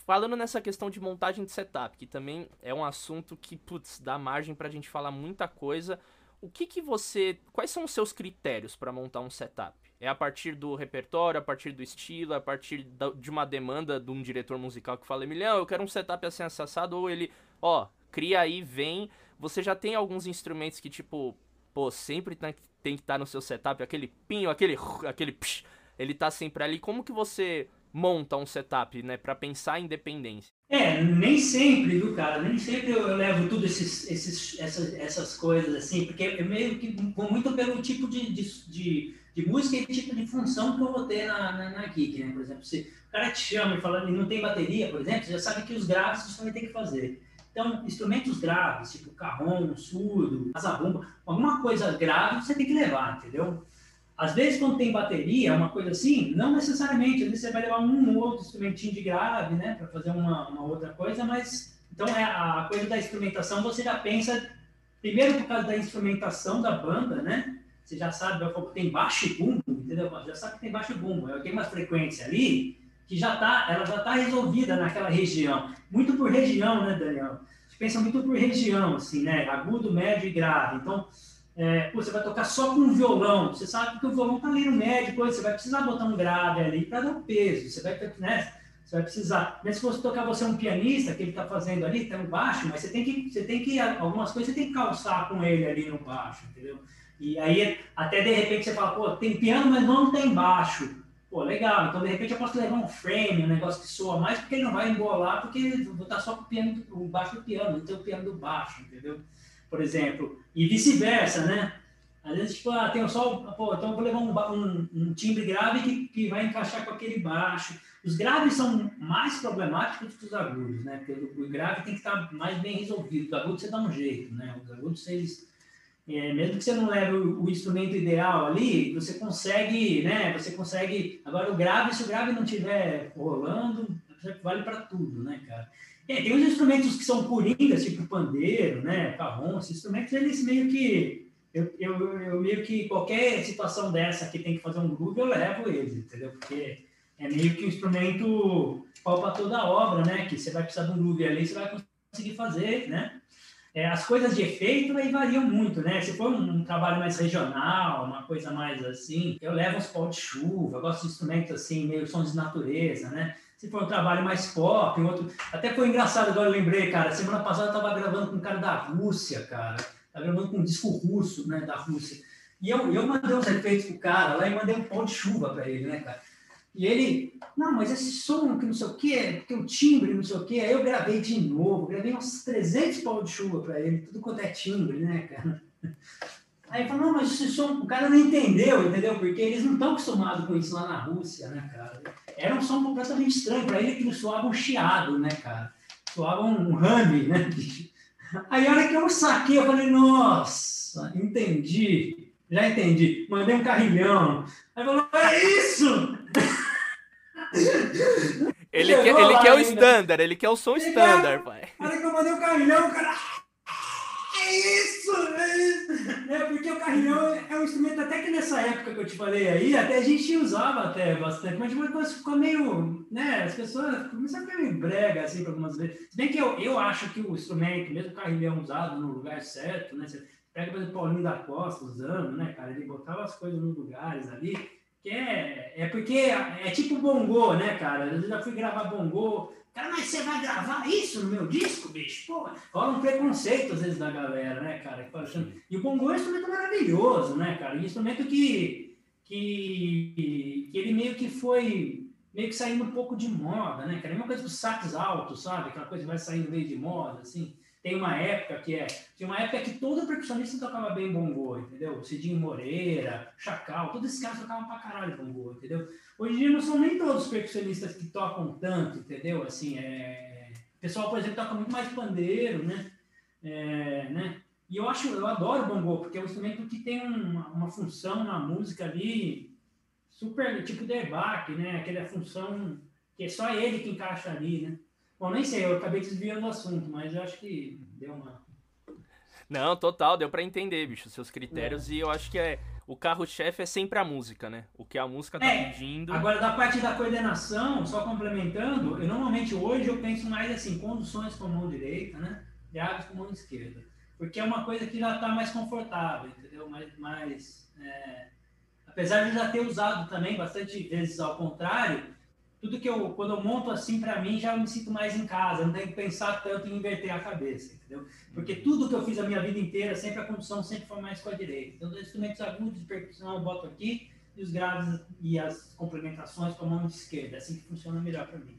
falando nessa questão de montagem de setup, que também é um assunto que, putz, dá margem pra gente falar muita coisa. O que que você, quais são os seus critérios para montar um setup? É a partir do repertório, a partir do estilo, a partir de uma demanda de um diretor musical que fala, Emiliano, eu quero um setup assim assado, ou ele, ó, cria aí, vem. Você já tem alguns instrumentos que, tipo, pô, sempre tem, tem que estar tá no seu setup, aquele pinho, aquele, aquele psh, ele tá sempre ali. Como que você monta um setup, né, para pensar em independência? É, nem sempre, viu, cara? Nem sempre eu levo tudo esses, esses, essas, essas coisas assim, porque eu meio que vou muito pelo tipo de, de, de, de música e tipo de função que eu vou ter na, na, na kick, né? Por exemplo, se o cara te chama e fala não tem bateria, por exemplo, você já sabe que os graves você vai ter que fazer. Então, instrumentos graves, tipo carrom, surdo, azabumba, alguma coisa grave você tem que levar, entendeu? Às vezes, quando tem bateria, uma coisa assim, não necessariamente, às vezes você vai levar um ou outro instrumentinho de grave, né, para fazer uma, uma, outra coisa, mas então é a coisa da instrumentação, você já pensa, primeiro por causa da instrumentação da banda, né, você já sabe, tem baixo e bumbo, entendeu? Já sabe que tem baixo e bumbo, tem uma frequência ali que já tá, ela já está resolvida naquela região. Muito por região, né, Daniel? Você pensa muito por região, assim, né? Agudo, médio e grave. Então, é, pô, você vai tocar só com um violão. Você sabe que o violão está ali no médio, você vai precisar botar um grave ali para dar peso. Você vai, né? Você vai precisar. Mas se você tocar você é um pianista, que ele está fazendo ali, tem um baixo, mas você tem que, você tem que, algumas coisas você tem que calçar com ele ali no baixo, entendeu? E aí, até de repente você fala, pô, tem piano, mas não tem baixo. Pô, legal. Então, de repente, eu posso levar um frame, um negócio que soa mais, porque ele não vai embolar, porque vou estar só com o, piano, o baixo do piano, não tem o piano do baixo, entendeu? Por exemplo. E vice-versa, né? Às vezes, tipo, ah, tem só. Pô, então eu vou levar um, um, um, timbre grave que, que vai encaixar com aquele baixo. Os graves são mais problemáticos que os agudos, né? Porque o, o grave tem que estar mais bem resolvido. Os agudos você dá um jeito, né? Os agudos, eles é, mesmo que você não leve o, o, instrumento ideal ali, você consegue, né? Você consegue. Agora o grave, se o grave não estiver rolando, vale para tudo, né, cara? É, tem uns instrumentos que são coringas, tipo pandeiro, né, carrom, esses instrumentos, eles meio que eu, eu, eu, meio que qualquer situação dessa que tem que fazer um groove, eu levo eles, entendeu? Porque é meio que um instrumento pau para toda a obra, né? Que você vai precisar de um groove ali, você vai conseguir fazer, né? É, as coisas de efeito aí variam muito, né? Se for um, um, trabalho mais regional, uma coisa mais assim, eu levo uns pau de chuva, gosto de instrumentos assim, meio sons de natureza, né? Se for um trabalho mais pop, outro. Até foi engraçado, agora eu lembrei, cara. Semana passada eu tava gravando com um cara da Rússia, cara. Tava gravando com um disco russo, né, da Rússia. E eu, eu mandei uns efeitos pro cara lá e mandei um pau de chuva para ele, né, cara? E ele, não, mas esse som que não sei o quê, porque o timbre não sei o quê. Aí eu gravei de novo, gravei uns 300 pau de chuva para ele, tudo quanto é timbre, né, cara? Aí ele falou, não, mas esse som, o cara não entendeu, entendeu? Porque eles não estão acostumados com isso lá na Rússia, né, cara? Era um som completamente estranho para ele, que não soava um chiado, né, cara? Soava um rame, né? Aí a hora que eu saquei, eu falei, nossa, entendi, já entendi. Mandei um carrilhão. Aí falou, é isso! Ele, quer, ele quer o standard, ele quer o som standard, pai. Hora que eu mandei o carrilhão, cara. É isso! É isso! É, porque o carrilhão é um instrumento, até que nessa época que eu te falei aí, até a gente usava até bastante, mas depois ficou meio. né? As pessoas começaram a ficar meio brega, assim, algumas vezes. Se bem que eu, eu acho que o instrumento, mesmo o carrilhão usado no lugar certo, né? Você pega, por exemplo, Paulinho da Costa usando, né, cara? Ele botava as coisas nos lugares ali é, é porque é, tipo bongô, né, cara? Eu já fui gravar bongô. Cara, mas você vai gravar isso no meu disco, bicho? Pô, rola um preconceito às vezes da galera, né, cara? E o bongô é um instrumento maravilhoso, né, cara? Um instrumento que, que, que ele meio que foi meio que saindo um pouco de moda, né, cara? É uma coisa dos sax altos, sabe? Aquela coisa que vai saindo meio de moda, assim. Tem uma época que é. Tinha uma época que todo percussionista tocava bem bongô, entendeu? Cidinho Moreira, Chacal, todos esses caras tocavam pra caralho bongô, entendeu? Hoje em dia não são nem todos os percussionistas que tocam tanto, entendeu? Assim, é... O pessoal, por exemplo, toca muito mais pandeiro, né? É, né? E eu acho, eu adoro bongô, porque é um instrumento que tem uma, uma função na música ali super, tipo debate, né? Aquela função que é só ele que encaixa ali, né? Bom, nem sei, eu acabei desviando do assunto, mas eu acho que deu uma. Não, total, deu para entender, bicho, seus critérios. É. E eu acho que é o carro-chefe é sempre a música, né? O que a música tá é, pedindo. Agora, da parte da coordenação, só complementando, eu normalmente hoje eu penso mais assim, conduções com a mão direita, né? Graves com a mão esquerda. Porque é uma coisa que já está mais confortável, entendeu? Mais, mais é, apesar de já ter usado também bastante vezes ao contrário, tudo que eu, quando eu monto assim para mim, já me sinto mais em casa, não tenho que pensar tanto em inverter a cabeça, entendeu? Porque tudo que eu fiz a minha vida inteira, sempre a condução sempre foi mais com a direita. Então, os instrumentos agudos de percussão eu boto aqui, e os graves e as complementações com a mão esquerda, é assim que funciona melhor para mim.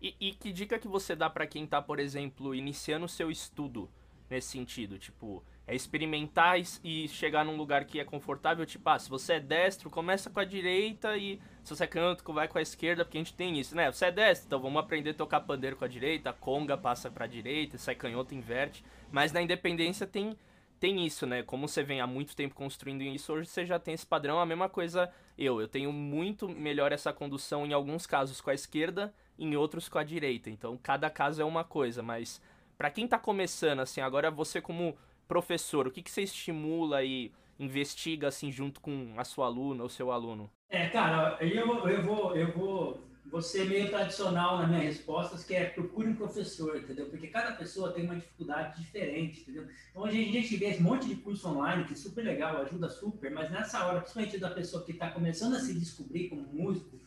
E, e, que dica que você dá para quem tá, por exemplo, iniciando o seu estudo nesse sentido? Tipo, é experimentar e chegar num lugar que é confortável, tipo, ah, se você é destro, começa com a direita e se você é canto, vai com a esquerda, porque a gente tem isso, né? Você é destro, então vamos aprender a tocar pandeiro com a direita, a conga passa pra direita, sai canhoto, inverte. Mas na independência tem tem isso, né? Como você vem há muito tempo construindo isso, hoje você já tem esse padrão. A mesma coisa eu. Eu tenho muito melhor essa condução em alguns casos com a esquerda, em outros com a direita. Então, cada caso é uma coisa, mas para quem tá começando, assim, agora você como professor, o que, que você estimula e investiga, assim, junto com a sua aluna ou seu aluno? É, cara, eu, eu vou... Eu vou vou ser meio tradicional nas minhas respostas, que é procure um professor, entendeu? Porque cada pessoa tem uma dificuldade diferente, entendeu? Então, hoje a gente vê um monte de curso online, que é super legal, ajuda super, mas nessa hora, principalmente da pessoa que está começando a se descobrir como músico,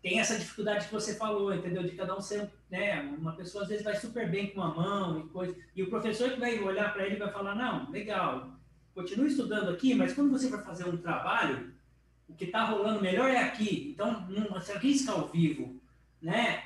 tem essa dificuldade que você falou, entendeu? De cada um ser, né? Uma pessoa às vezes vai super bem com a mão e coisa, e o professor que vai olhar para ele vai falar: não, legal, continue estudando aqui, mas quando você for fazer um trabalho, o que está rolando melhor é aqui. Então, não se arrisca ao vivo, né?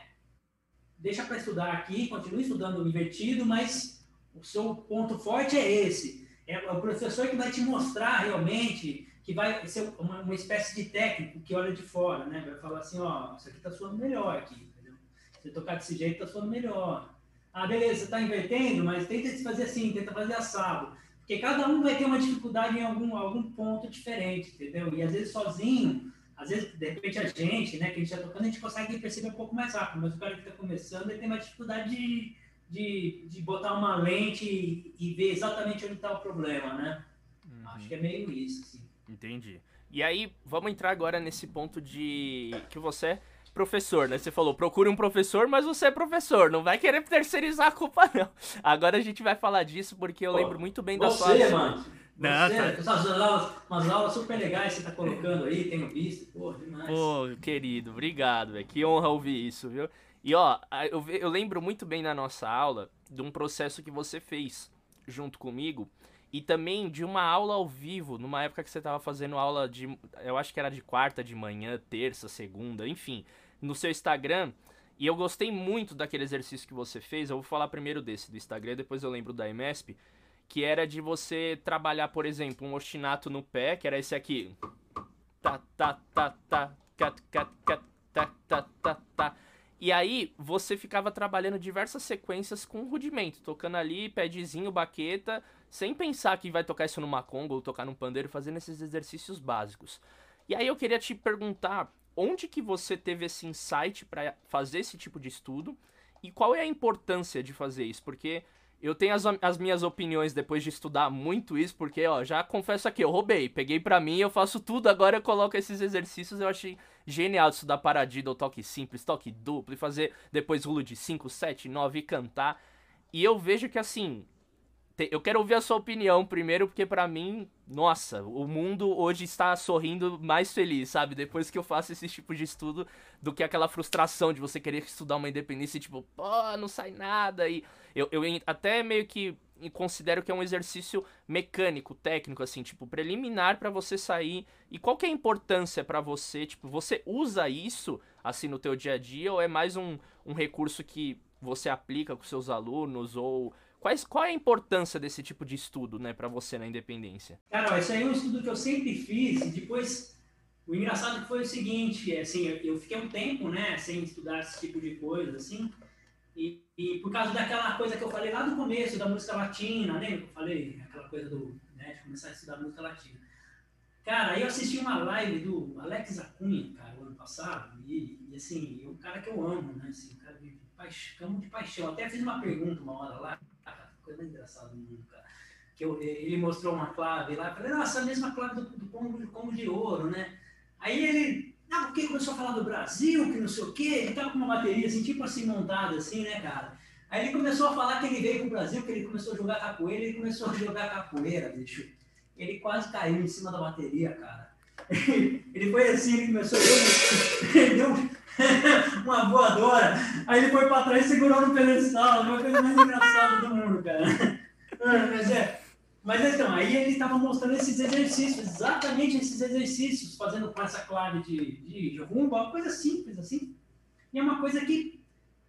Deixa para estudar aqui, continue estudando invertido, mas o seu ponto forte é esse. É o professor que vai te mostrar realmente, que vai ser uma, uma espécie de técnico que olha de fora, né? Vai falar assim, ó, isso aqui está soando melhor aqui, entendeu? Se tocar desse jeito, está soando melhor. Ah, beleza, você está invertendo, mas tenta fazer assim, tenta fazer assado. Porque cada um vai ter uma dificuldade em algum, algum ponto diferente, entendeu? E às vezes sozinho, às vezes, de repente, a gente, né, que a gente está tocando, a gente consegue perceber um pouco mais rápido, mas o cara que está começando, ele tem uma dificuldade de, de, de botar uma lente e, e ver exatamente onde está o problema, né? Uhum. Acho que é meio isso, assim. Entendi. E aí, vamos entrar agora nesse ponto de que você professor, né? Você falou, procure um professor, mas você é professor, não vai querer terceirizar a culpa, não. Agora a gente vai falar disso porque eu lembro muito bem da sua. Você, mano. Não, você, tá... essas aulas, umas aulas super legais que você tá colocando aí, tenho visto, pô, demais. Pô, querido, obrigado, velho. Que honra ouvir isso, viu? E ó, eu, eu lembro muito bem na nossa aula de um processo que você fez junto comigo e também de uma aula ao vivo, numa época que você estava fazendo aula de. Eu acho que era de quarta de manhã, terça, segunda, enfim no seu Instagram. E eu gostei muito daquele exercício que você fez. Eu vou falar primeiro desse do Instagram, depois eu lembro da MSP. Que era de você trabalhar, por exemplo, um ostinato no pé, que era esse aqui. Tá, tá, tá, tá, cat, cat, cat, tá, tá, tá, tá. E aí você ficava trabalhando diversas sequências com rudimento, tocando ali, pedzinho, baqueta, sem pensar que vai tocar isso numa conga ou tocar num pandeiro, fazendo esses exercícios básicos. E aí eu queria te perguntar onde que você teve esse insight para fazer esse tipo de estudo e qual é a importância de fazer isso? Porque eu tenho as, as, minhas opiniões depois de estudar muito isso, porque, ó, já confesso aqui, eu roubei, peguei pra mim, eu faço tudo, agora eu coloco esses exercícios, eu achei genial estudar paradiddle, toque simples, toque duplo, e fazer depois rulo de 5, 7, 9 e cantar. E eu vejo que, assim, eu quero ouvir a sua opinião primeiro, porque para mim, nossa, o mundo hoje está sorrindo mais feliz, sabe? Depois que eu faço esse tipo de estudo, do que aquela frustração de você querer estudar uma independência e tipo, pô, não sai nada. E eu, eu até meio que considero que é um exercício mecânico, técnico, assim, tipo, preliminar para você sair. E qual que é a importância para você? Tipo, você usa isso, assim, no teu dia a dia, ou é mais um, um recurso que você aplica com seus alunos, ou Quais, qual é a importância desse tipo de estudo, né, para você na independência? Cara, isso aí é um estudo que eu sempre fiz e depois o engraçado foi o seguinte, é, assim, eu, fiquei um tempo, né, sem estudar esse tipo de coisa, assim, e, e, por causa daquela coisa que eu falei lá no começo da música latina, lembra que eu falei? Aquela coisa do, né, de começar a estudar música latina. Cara, aí eu assisti uma live do Alex Acunha, cara, o ano passado, e, e assim, é um cara que eu amo, né, assim, um cara de paixão, de paixão. Até fiz uma pergunta uma hora lá, coisa mais engraçada do mundo, cara. Que eu, ele mostrou uma clave lá, falei, nossa, a mesma clave do, do combo, combo de ouro, né? Aí ele, não, porque começou a falar do Brasil, que não sei o quê, ele tava com uma bateria assim, tipo assim, montada assim, né, cara? Aí ele começou a falar que ele veio pro Brasil, que ele começou a jogar capoeira, ele começou a jogar capoeira, bicho. Ele quase caiu em cima da bateria, cara. [LAUGHS] Ele foi assim, ele começou, [LAUGHS] ele deu [LAUGHS] uma voadora, aí ele foi para trás e segurou no pedestal, uma coisa mais engraçada do mundo, cara. Mas é, mas então, aí ele estava mostrando esses exercícios, exatamente esses exercícios, fazendo essa clave de, de, de rumbo, uma coisa simples assim. E é uma coisa que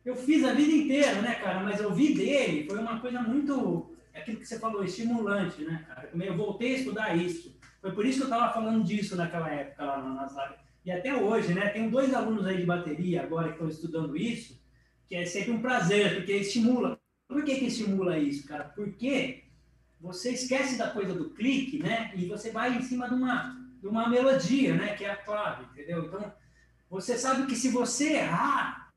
eu fiz a vida inteira, né, cara? Mas eu vi dele, foi uma coisa muito, é aquilo que você falou, estimulante, né, cara? Eu voltei a estudar isso. Foi por isso que eu estava falando disso naquela época lá nas lives. E até hoje, né? Tenho dois alunos aí de bateria agora que estão estudando isso, que é sempre um prazer, porque estimula. Por que, que estimula isso, cara? Porque você esquece da coisa do clique, né? E você vai em cima de uma, de uma melodia, né? Que é a clave, entendeu? Então, você sabe que se você errar,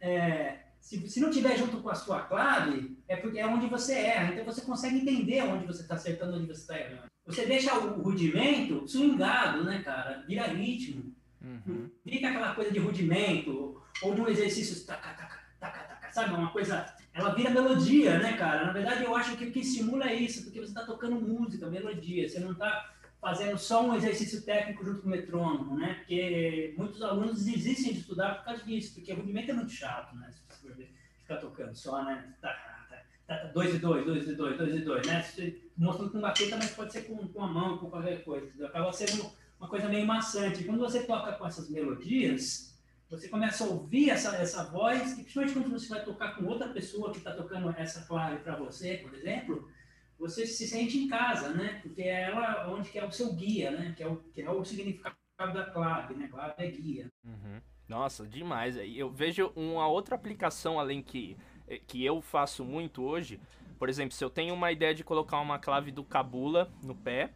é, se, se não tiver junto com a sua clave, é porque é onde você erra. Então, você consegue entender onde você está acertando, onde você está errando. Você deixa o rudimento swingado, né, cara? Vira ritmo. Uhum. Fica aquela coisa de rudimento, ou de um exercício taca, taca, taca, taca, sabe? Uma coisa. Ela vira melodia, né, cara? Na verdade, eu acho que o que estimula é isso, porque você está tocando música, melodia. Você não está fazendo só um exercício técnico junto com o metrônomo, né? Porque muitos alunos desistem de estudar por causa disso, porque o rudimento é muito chato, né? Se você for ficar tocando só, né? Tá, 2 e 2, 2 e 2, 2 e 2, né? Mostrando com baqueta, mas pode ser com, com a mão, com qualquer coisa. Acaba sendo uma coisa meio maçante. Quando você toca com essas melodias, você começa a ouvir essa, essa voz, e principalmente quando você vai tocar com outra pessoa que está tocando essa clave para você, por exemplo, você se sente em casa, né? Porque é ela onde que é o seu guia, né? Que é o, que é o significado da clave, né? Clave é guia. Uhum. Nossa, demais. Eu vejo uma outra aplicação além que que eu faço muito hoje, por exemplo, se eu tenho uma ideia de colocar uma clave do Kabula no pé,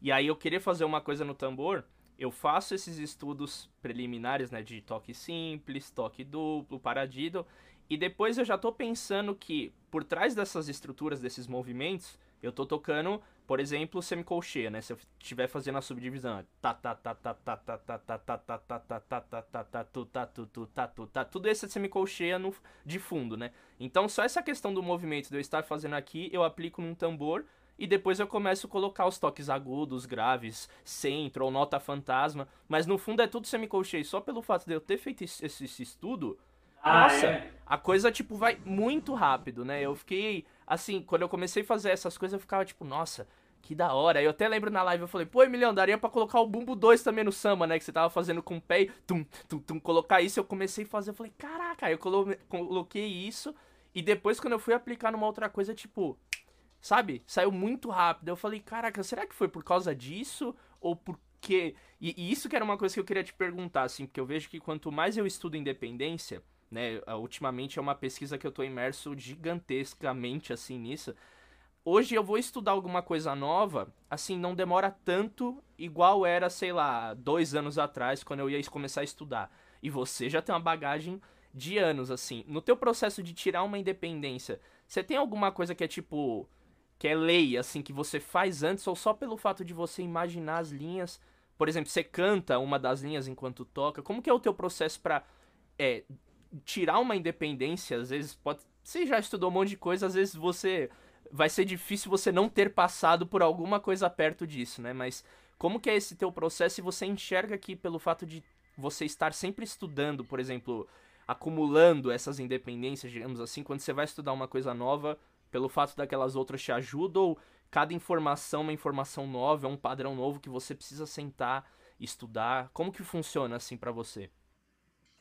e aí eu querer fazer uma coisa no tambor, eu faço esses estudos preliminares, né, de toque simples, toque duplo, paradido, e depois eu já estou pensando que por trás dessas estruturas, desses movimentos, eu estou tocando por exemplo, semicolcheia, né? Se eu estiver fazendo a subdivisão, tá tá tá tá tá tá tá tá tá tá tá tá tá tá tá tá tu tá tu tu tá tu tá tudo isso é semicolcheia no de fundo, né? Então só essa questão do movimento de eu estar fazendo aqui, eu aplico num tambor e depois eu começo a colocar os toques agudos, graves, centro ou nota fantasma, mas no fundo é tudo semicolcheia, só pelo fato de eu ter feito esse, esse estudo, nossa, a coisa tipo vai muito rápido, né? Eu fiquei assim, quando eu comecei a fazer essas coisas, eu ficava tipo, nossa, que da hora. Eu até lembro na live, eu falei, pô, Emiliano, daria pra colocar o Bumbo 2 também no samba, né? Que você tava fazendo com o pé e tum, tum, tum, colocar isso. Eu comecei a fazer, eu falei, caraca, eu coloquei isso. E depois, quando eu fui aplicar numa outra coisa, tipo, sabe? Saiu muito rápido. Eu falei, caraca, será que foi por causa disso? Ou porque. E, e isso que era uma coisa que eu queria te perguntar, assim, porque eu vejo que quanto mais eu estudo independência né? Ultimamente é uma pesquisa que eu estou imerso gigantescamente assim nisso. Hoje eu vou estudar alguma coisa nova, assim, não demora tanto igual era, sei lá, dois anos atrás, quando eu ia começar a estudar. E você já tem uma bagagem de anos, assim. No teu processo de tirar uma independência, você tem alguma coisa que é tipo. que é lei, assim, que você faz antes, ou só pelo fato de você imaginar as linhas? Por exemplo, você canta uma das linhas enquanto toca. Como que é o teu processo para é, tirar uma independência, às vezes pode. Você já estudou um monte de coisa, às vezes você. Vai ser difícil você não ter passado por alguma coisa perto disso, né? Mas como que é esse teu processo e você enxerga que pelo fato de você estar sempre estudando, por exemplo, acumulando essas independências, digamos assim, quando você vai estudar uma coisa nova, pelo fato daquelas outras te ajudam, ou cada informação é uma informação nova, é um padrão novo que você precisa sentar, estudar? Como que funciona assim para você?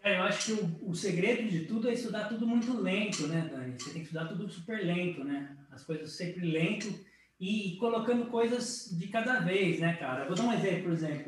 É, eu acho que o, o segredo de tudo é estudar tudo muito lento, né, Dani? Você tem que estudar tudo super lento, né? As coisas sempre lento e, e colocando coisas de cada vez, né, cara? vou dar um exemplo, por exemplo.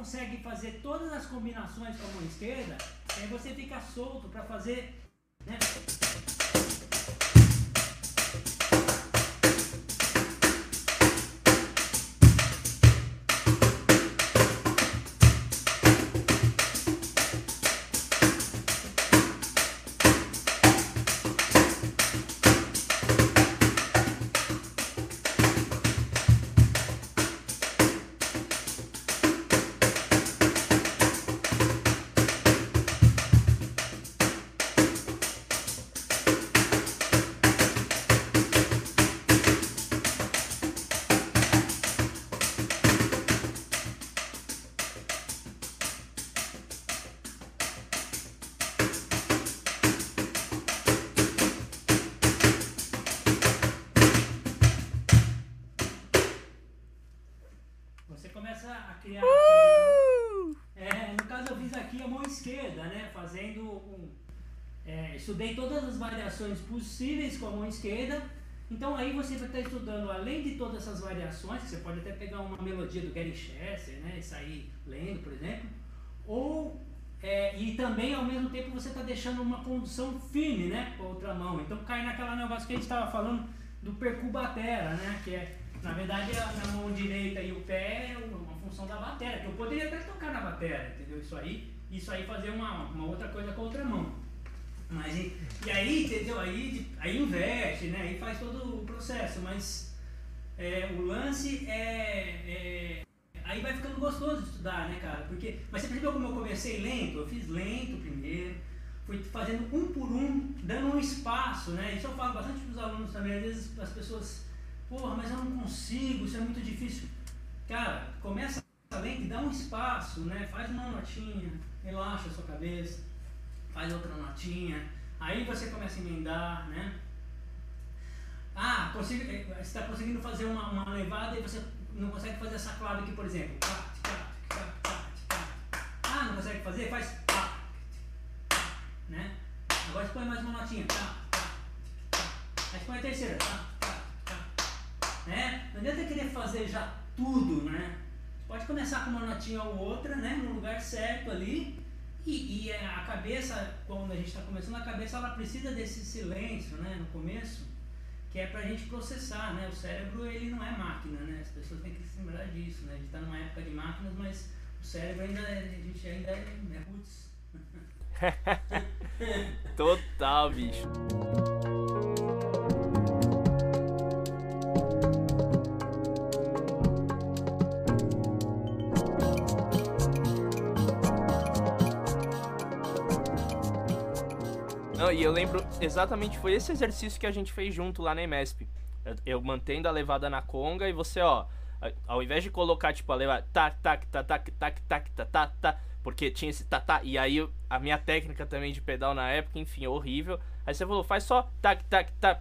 Consegue fazer todas as combinações com a mão esquerda, aí você fica solto para fazer. Estudei todas as variações possíveis com a mão esquerda. Então aí você vai estar estudando, além de todas essas variações, você pode até pegar uma melodia do Gary Chester, né, e sair lendo, por exemplo, ou é, e também ao mesmo tempo você está deixando uma condução firme, né, com a outra mão. Então cai naquela negócio que a gente estava falando do percubatera, né, que é na verdade a, mão direita e o pé é uma função da bateria, que eu poderia até tocar na bateria, entendeu? Isso aí, isso aí fazer uma, uma outra coisa com a outra mão. Mas, e, e aí, entendeu? Aí, aí investe, né? Aí faz todo o processo, mas é, o lance é, é, Aí vai ficando gostoso de estudar, né, cara? Porque, mas você percebeu como eu comecei lento? Eu fiz lento primeiro, fui fazendo um por um, dando um espaço, né? Isso eu falo bastante para os alunos também. Às vezes as pessoas, porra, mas eu não consigo, isso é muito difícil. Cara, começa lento e dá um espaço, né? Faz uma notinha, relaxa a sua cabeça faz outra notinha, aí você começa a emendar, né? Ah, consigo, eh, você está conseguindo fazer uma, uma levada e você não consegue fazer essa clave aqui, por exemplo. Ah, não consegue fazer? Faz. Né? Agora você põe mais uma notinha. Aí você põe a terceira. Né? Não adianta querer fazer já tudo, né? Pode começar com uma notinha ou outra, né? No lugar certo ali. E, e, a cabeça, quando a gente está começando, a cabeça ela precisa desse silêncio né, no começo, que é para a gente processar. Né? O cérebro ele não é máquina, né? as pessoas têm que se lembrar disso. Né? A gente está numa época de máquinas, mas o cérebro ainda a gente ainda é, é roots. [LAUGHS] [LAUGHS] Total, bicho. E eu lembro exatamente, foi esse exercício que a gente fez junto lá na EMESP. Eu, eu mantendo a levada na conga e você, ó, ao invés de colocar, tipo, a levada tac, tac, tac, tac, tac, tac, tac, tac, tac, porque tinha esse tá, tá, e aí a minha técnica também de pedal na época, enfim, horrível. Aí você falou, faz só tac, tac, tac,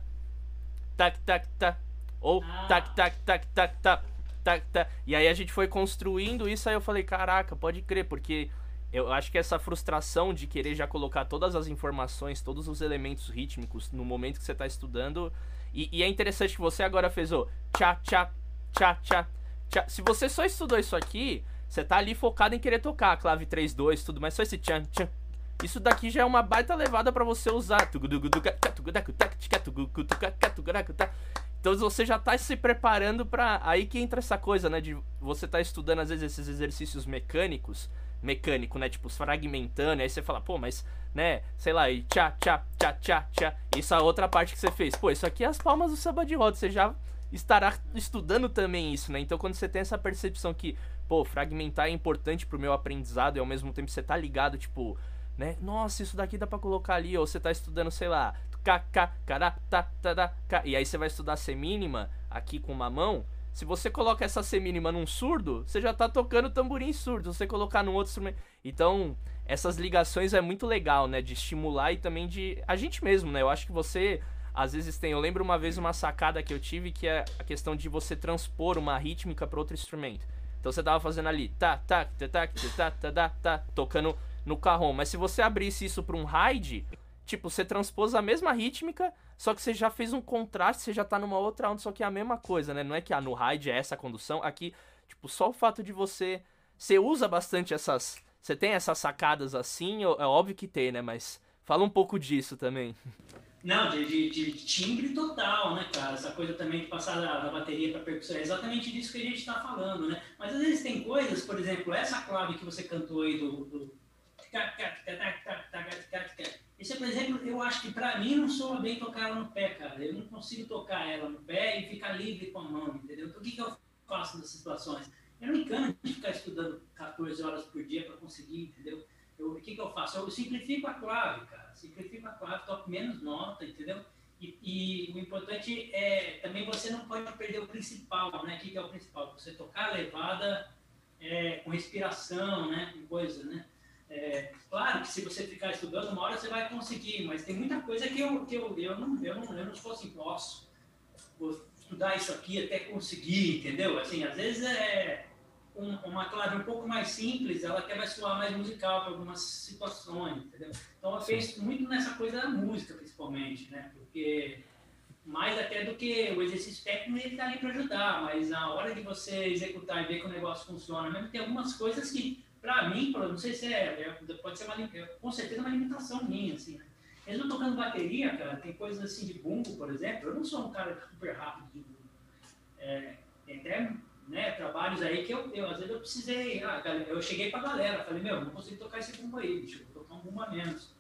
tac, tac, tac, ou tac, tac, tac, tac, tac, tac, tac. E aí a gente foi construindo isso, aí eu falei, caraca, pode crer, porque eu acho que essa frustração de querer já colocar todas as informações, todos os elementos rítmicos no momento que você está estudando. E, e, é interessante que você agora fez o tchá, tchá, tchá, tchá, tchá. Se você só estudou isso aqui, você tá ali focado em querer tocar a clave 3, 2, tudo, mas só esse tchan, tchan. Isso daqui já é uma baita levada para você usar. Então você já tá se preparando para aí que entra essa coisa, né, de você tá estudando às vezes esses exercícios mecânicos mecânico, né? Tipo, fragmentando. Aí você fala, pô, mas, né? Sei lá, e tchá, tchá, tchá, tchá, tchá. Isso é a outra parte que você fez. Pô, isso aqui é as palmas do samba de roda. Você já estará estudando também isso, né? Então, quando você tem essa percepção que, pô, fragmentar é importante pro meu aprendizado e ao mesmo tempo você tá ligado, tipo, né? Nossa, isso daqui dá pra colocar ali. Ou você tá estudando, sei lá, k, k, cará, tá, tá, tá. E aí você vai estudar semínima aqui com uma mão se você coloca essa semínima num surdo, você já tá tocando tamborim surdo. Se você colocar num outro instrumento. Então, essas ligações é muito legal, né? De estimular e também de. A gente mesmo, né? Eu acho que você. Às vezes tem. Eu lembro uma vez uma sacada que eu tive que é a questão de você transpor uma rítmica para outro instrumento. Então você tava fazendo ali, tá, tá, tá, tá, tá, tá, tá, tá, tocando no carrom. Mas se você abrisse isso para um ride, tipo, você transpôs a mesma rítmica, só que você já fez um contraste, você já tá numa outra onda, só que é a mesma coisa, né? Não é que ah, no ride é essa condução, aqui, tipo, só o fato de você Você usa bastante essas. Você tem essas sacadas assim? É óbvio que tem, né? Mas fala um pouco disso também. Não, de, de, de, timbre total, né, cara? Essa coisa também de passar da, da bateria para percussão. É exatamente disso que a gente está falando, né? Mas às vezes tem coisas, por exemplo, essa clave que você cantou aí do. do... Isso, por exemplo, eu acho que para mim não soa bem tocar ela no pé, cara. Eu não consigo tocar ela no pé e ficar livre com a mão, entendeu? Então o que, que eu faço nessas situações? Eu não me encano de ficar estudando 14 horas por dia para conseguir, entendeu? Eu, o que, que eu faço? Eu simplifico a clave, cara. Simplifico a clave, toco menos nota, entendeu? E, e, o importante é também você não pode perder o principal, né? O que, que é o principal? Você tocar a levada é, com respiração, né? Com coisa, né? É, claro que se você ficar estudando, uma hora você vai conseguir, mas tem muita coisa que eu, que eu, eu, não, eu, não, eu não sou assim, vou estudar isso aqui até conseguir, entendeu? Assim, às vezes é, um, uma clave um pouco mais simples, ela até vai soar mais musical para algumas situações, entendeu? Então eu penso muito nessa coisa da música, principalmente, né? Porque mais até do que o exercício técnico ele está ali para ajudar, mas na hora de você executar e ver que o negócio funciona, mesmo tem algumas coisas que, para mim, não sei se é, é, pode ser uma, com certeza uma limitação minha, assim, né? Mesmo tocando bateria, cara, tem coisas assim de bumbo, por exemplo, eu não sou um cara super rápido de bumbo. É, tem até né, trabalhos aí que eu, eu, às vezes eu precisei, ah, eu cheguei pra galera, falei, meu, não consigo tocar esse bumbo aí, vou tocar um bumbo a menos.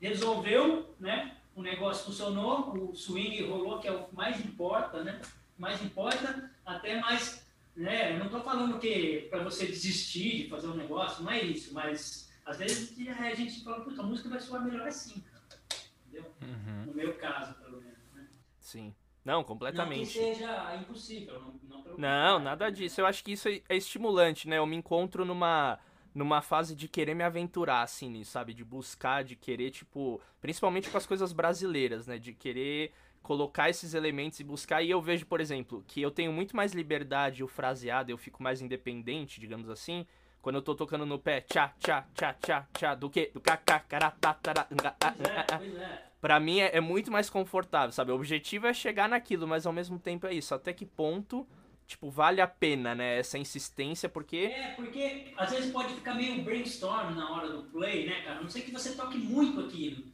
Resolveu, né, o negócio funcionou, o swing rolou, que é o mais importa, né, mais importa, até mais, né, eu não tô falando que para você desistir de fazer um negócio, não é isso, mas às vezes a gente fala, puta, a música vai soar melhor assim, entendeu? Uhum. No meu caso, pelo menos, né. Sim. Não, completamente. Não que seja impossível, não, não, não nada disso. Eu acho que isso é, é estimulante, né? Eu me encontro numa numa fase de querer me aventurar, assim, nisso, sabe? De buscar, de querer, tipo, principalmente com as coisas brasileiras, né? De querer colocar esses elementos e buscar. E eu vejo, por exemplo, que eu tenho muito mais liberdade, o fraseado, eu fico mais independente, digamos assim, quando eu tô tocando no pé, tchá, tchá, tchá, tchá, tchá, do que? Do cacacaratá, Pra mim é, é, muito mais confortável, sabe? O objetivo é chegar naquilo, mas ao mesmo tempo é isso. Até que ponto, tipo, vale a pena, né? Essa insistência, porque. É, porque às vezes pode ficar meio brainstorm na hora do play, né, cara? Não sei que você toque muito aquilo.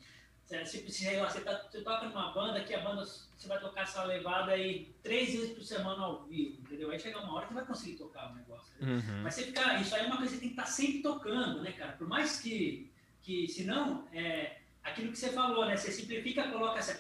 Se, lá, você, tá, você toca numa banda que a banda você vai tocar essa levada aí três vezes por semana ao vivo, entendeu? Aí chega uma hora que você vai conseguir tocar o negócio. Uhum. Mas você ficar, isso aí é uma coisa que tem que estar tá sempre tocando, né, cara? Por mais que, que se não, é, aquilo que você falou, né? Você simplifica, coloca essa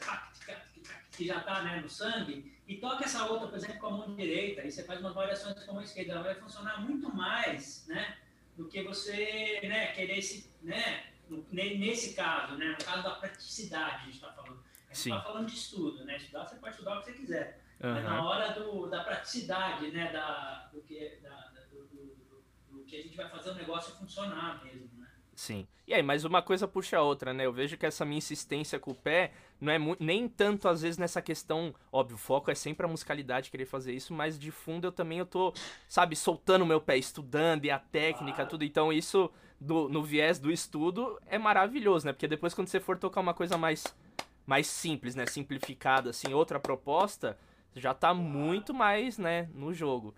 que já está né, no sangue e toca essa outra, por exemplo, com a mão direita, e você faz umas variações com a mão esquerda, ela vai funcionar muito mais, né? Do que você, né, querer esse, né? Nesse caso, né, no caso da praticidade, a gente está falando. A gente está falando de estudo, né? Estudar, você pode estudar o que você quiser. Uhum. Mas na hora do, da praticidade, né, da, do, que, da, do, do, do, que a gente vai fazer o negócio funcionar mesmo, né? Sim. E aí, mas uma coisa puxa a outra, né? Eu vejo que essa minha insistência com o pé não é nem tanto, às vezes, nessa questão. Óbvio, o foco é sempre a musicalidade, querer fazer isso, mas de fundo eu também eu tô, sabe, soltando o meu pé, estudando e a técnica, tudo. Então isso do, no viés do estudo é maravilhoso, né? Porque depois quando você for tocar uma coisa mais, mais simples, né? Simplificada, assim, outra proposta, já tá muito mais, né, no jogo.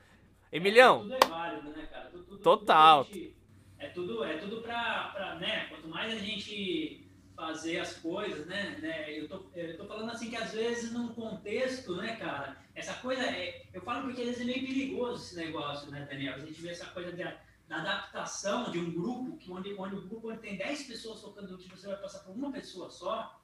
Emilhão. É, tudo é válido, né, cara? Tudo, tudo, total. Tudo gente, é tudo, é tudo pra, pra, né? Quanto mais a gente fazer as coisas, né? né eu, tô, eu tô falando assim que às vezes num contexto, né, cara? Essa coisa é. Eu falo porque às vezes é meio perigoso esse negócio, né, Daniel? A gente vê essa coisa de da adaptação de um grupo, que onde, onde o grupo onde tem 10 pessoas tocando que você vai passar por uma pessoa só,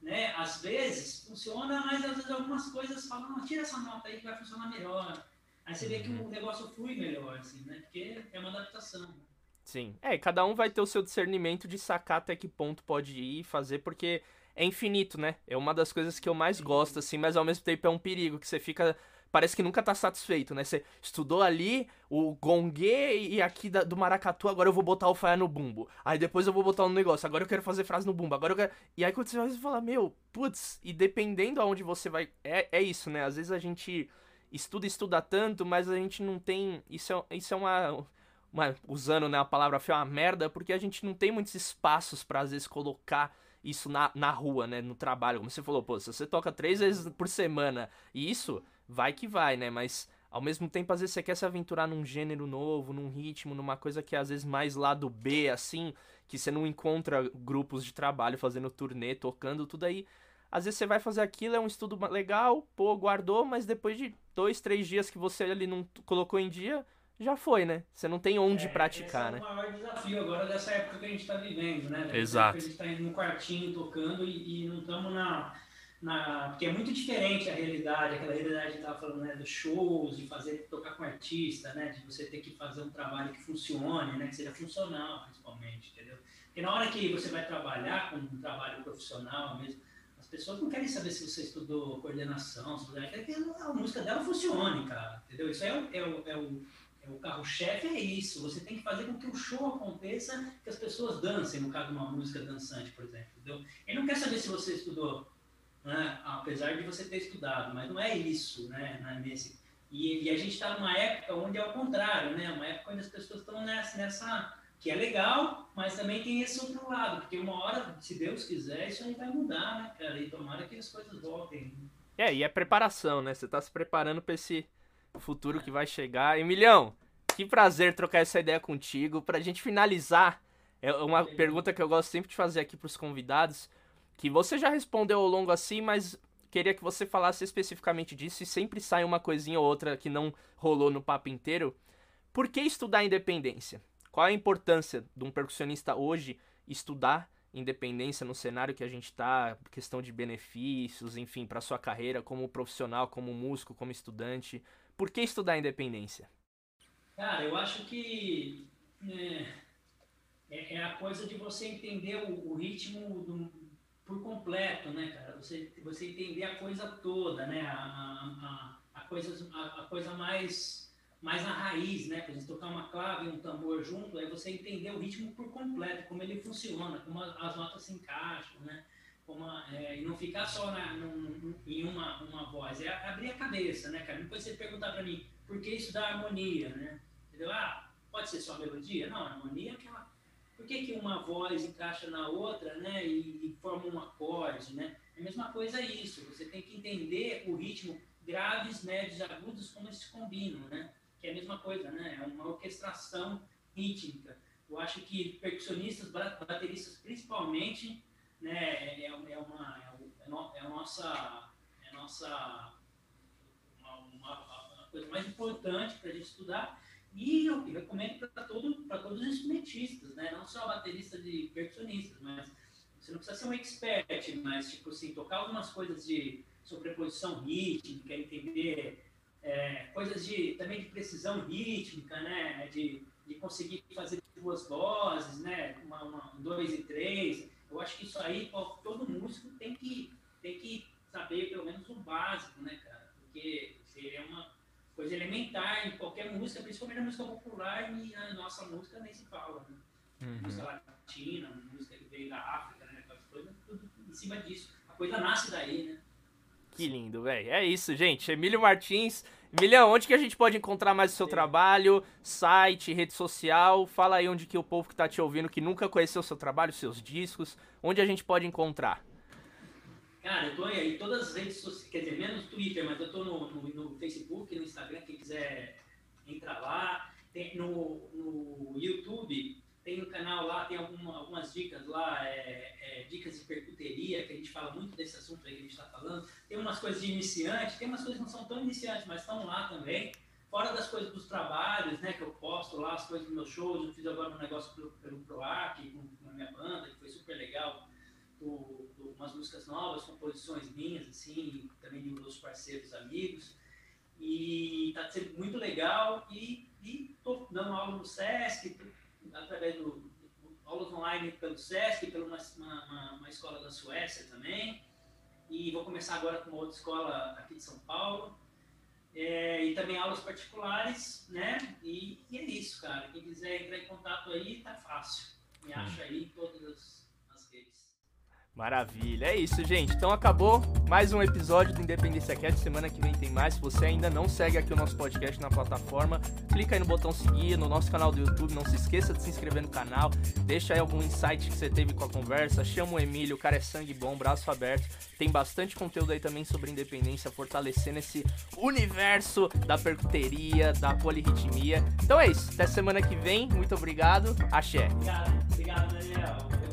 né? Às vezes funciona, mas às vezes algumas coisas falam, não, tira essa nota aí que vai funcionar melhor. Aí você vê que o uhum. negócio flui melhor, assim, né? Porque é uma adaptação. Sim. É, cada um vai ter o seu discernimento de sacar até que ponto pode ir e fazer, porque é infinito, né? É uma das coisas que eu mais gosto, assim, mas ao mesmo tempo é um perigo, que você fica parece que nunca tá satisfeito, né? Você estudou ali o gongue e aqui da, do maracatu, agora eu vou botar o faia no bumbo. Aí depois eu vou botar um negócio, agora eu quero fazer frase no bumbo, agora eu quero... E aí quando você vai falar, meu, putz, e dependendo aonde você vai... É, é isso, né? Às vezes a gente estuda estuda tanto, mas a gente não tem... Isso é, isso é uma... uma usando né, a palavra feia, uma merda, porque a gente não tem muitos espaços para às vezes colocar isso na, na rua, né? No trabalho. Como você falou, pô, se você toca três vezes por semana e isso vai que vai, né? Mas Ao mesmo tempo, às vezes você quer se aventurar num gênero novo, num ritmo, numa coisa que é, às vezes mais lado B, assim, que você não encontra grupos de trabalho fazendo turnê, tocando, tudo aí. Às vezes você vai fazer aquilo, é um estudo legal, pô, guardou, mas depois de dois, três dias que você ali não colocou em dia, já foi, né? Você não tem onde é, praticar, esse né? é o maior desafio agora dessa época que a gente está vivendo, né? Exato. A gente está indo no quartinho tocando e, e não estamos na, na. Porque é muito diferente a realidade, aquela realidade que estava falando, né? Dos shows, de fazer, tocar com artista, né? De você ter que fazer um trabalho que funcione, né? Que seja funcional, principalmente, entendeu? Porque na hora que você vai trabalhar com um trabalho profissional mesmo, as pessoas não querem saber se você estudou coordenação, se você quer que a música dela funcione, cara, entendeu? Isso é o, é o, é o é o carro-chefe é isso. Você tem que fazer com que o show aconteça, que as pessoas dancem, no caso de uma música dançante, por exemplo. Entendeu? Ele não quer saber se você estudou, né? apesar de você ter estudado, mas não é isso, né? É nesse. E, e a gente está numa época onde é o contrário, né? Uma época onde as pessoas estão nessa, nessa que é legal, mas também tem esse outro lado, porque uma hora, se Deus quiser, isso aí vai mudar, né, cara? E tomara que as coisas voltem. É, e é preparação, né? Você está se preparando para esse futuro que vai chegar. Emilhão, que prazer trocar essa ideia contigo. Pra gente finalizar, é uma pergunta que eu gosto sempre de fazer aqui pros convidados, que você já respondeu ao longo assim, mas queria que você falasse especificamente disso e sempre sai uma coisinha ou outra que não rolou no papo inteiro. Por que estudar independência? Qual a importância de um percussionista hoje estudar independência no cenário que a gente está, questão de benefícios, enfim, para sua carreira como profissional, como músico, como estudante? Por que estudar independência? Cara, eu acho que é, é, é a coisa de você entender o, o ritmo do, por completo, né, cara? Você, você entender a coisa toda, né? A, a, a, coisa, a, a coisa mais mais na raiz, né? Por exemplo, tocar uma clave e um tambor junto, aí você entender o ritmo por completo, como ele funciona, como as notas se encaixam, né? Como a, é, e não ficar só na, num, em uma, uma voz, é abrir a cabeça, né, cara? Depois você perguntar para mim, por que isso da harmonia, né? Entendeu? Ah, pode ser só melodia? Não, harmonia é aquela... Por que, que uma voz encaixa na outra, né? E, e forma um acorde, né? É a mesma coisa isso, você tem que entender o ritmo graves, médios, agudos, como eles se combinam, né? Que é a mesma coisa, né? É uma orquestração rítmica. Eu acho que percussionistas, bateristas principalmente, né, é, é, uma, é, é, no, é a nossa, é a nossa uma, uma, uma coisa mais importante para a gente estudar. E eu recomendo para todo, todos os instrumentistas, né? não só bateristas e percussionistas, mas você não precisa ser um expert, mas tipo assim, tocar algumas coisas de sobreposição rítmica, entender é, coisas de, também de precisão rítmica, né? de, de conseguir fazer duas vozes, né? uma, uma, um dois e três. Eu acho que isso aí todo músico tem que, tem que saber pelo menos o básico, né, cara? Porque seria uma coisa elementar em qualquer música, principalmente na música popular e na nossa música nem se fala, né? Uhum. Música latina, música que veio da África, né? Aquelas coisas, tudo em cima disso. A coisa nasce daí, né? Que lindo, velho. É isso, gente. Emílio Martins. Emílio, onde que a gente pode encontrar mais o seu trabalho? Site, rede social? Fala aí onde que o povo que tá te ouvindo, que nunca conheceu o seu trabalho, seus discos, onde a gente pode encontrar? Cara, eu tô em todas as redes sociais, quer dizer, menos Twitter, mas eu tô no, no, no Facebook, no Instagram, quem quiser entrar lá. Tem no, no YouTube, tem um canal lá, tem alguma, algumas dicas lá, é, é, dicas de percuteria, que a gente fala muito desse assunto aí que a gente está falando. Tem umas coisas de iniciante, tem umas coisas que não são tão iniciantes, mas estão lá também. Fora das coisas dos trabalhos, né, que eu posto lá, as coisas dos meus shows, eu fiz agora um negócio pelo, pelo PROAC, com, com a minha banda, que foi super legal umas músicas novas, composições minhas, assim, também de meus parceiros, amigos. E está sendo muito legal. E estou dando aula no SESC, através do, aulas online pelo SESC, pela uma, uma, uma, escola da Suécia também. E vou começar agora com outra escola aqui de São Paulo. É, e também aulas particulares, né? E, e, é isso, cara. Quem quiser entrar em contato aí, tá fácil. Me acha aí todas as. Maravilha, é isso, gente. Então acabou mais um episódio do Independência Cast. Semana que vem tem mais. Se você ainda não segue aqui o nosso podcast na plataforma, clica aí no botão seguir no nosso canal do YouTube. Não se esqueça de se inscrever no canal. Deixa aí algum insight que você teve com a conversa. Chama o Emílio, o cara é sangue bom, braço aberto. Tem bastante conteúdo aí também sobre independência, fortalecendo esse universo da percuteria, da polirritmia. Então é isso. Até semana que vem. Muito obrigado. Axé. Obrigado, obrigado Daniel.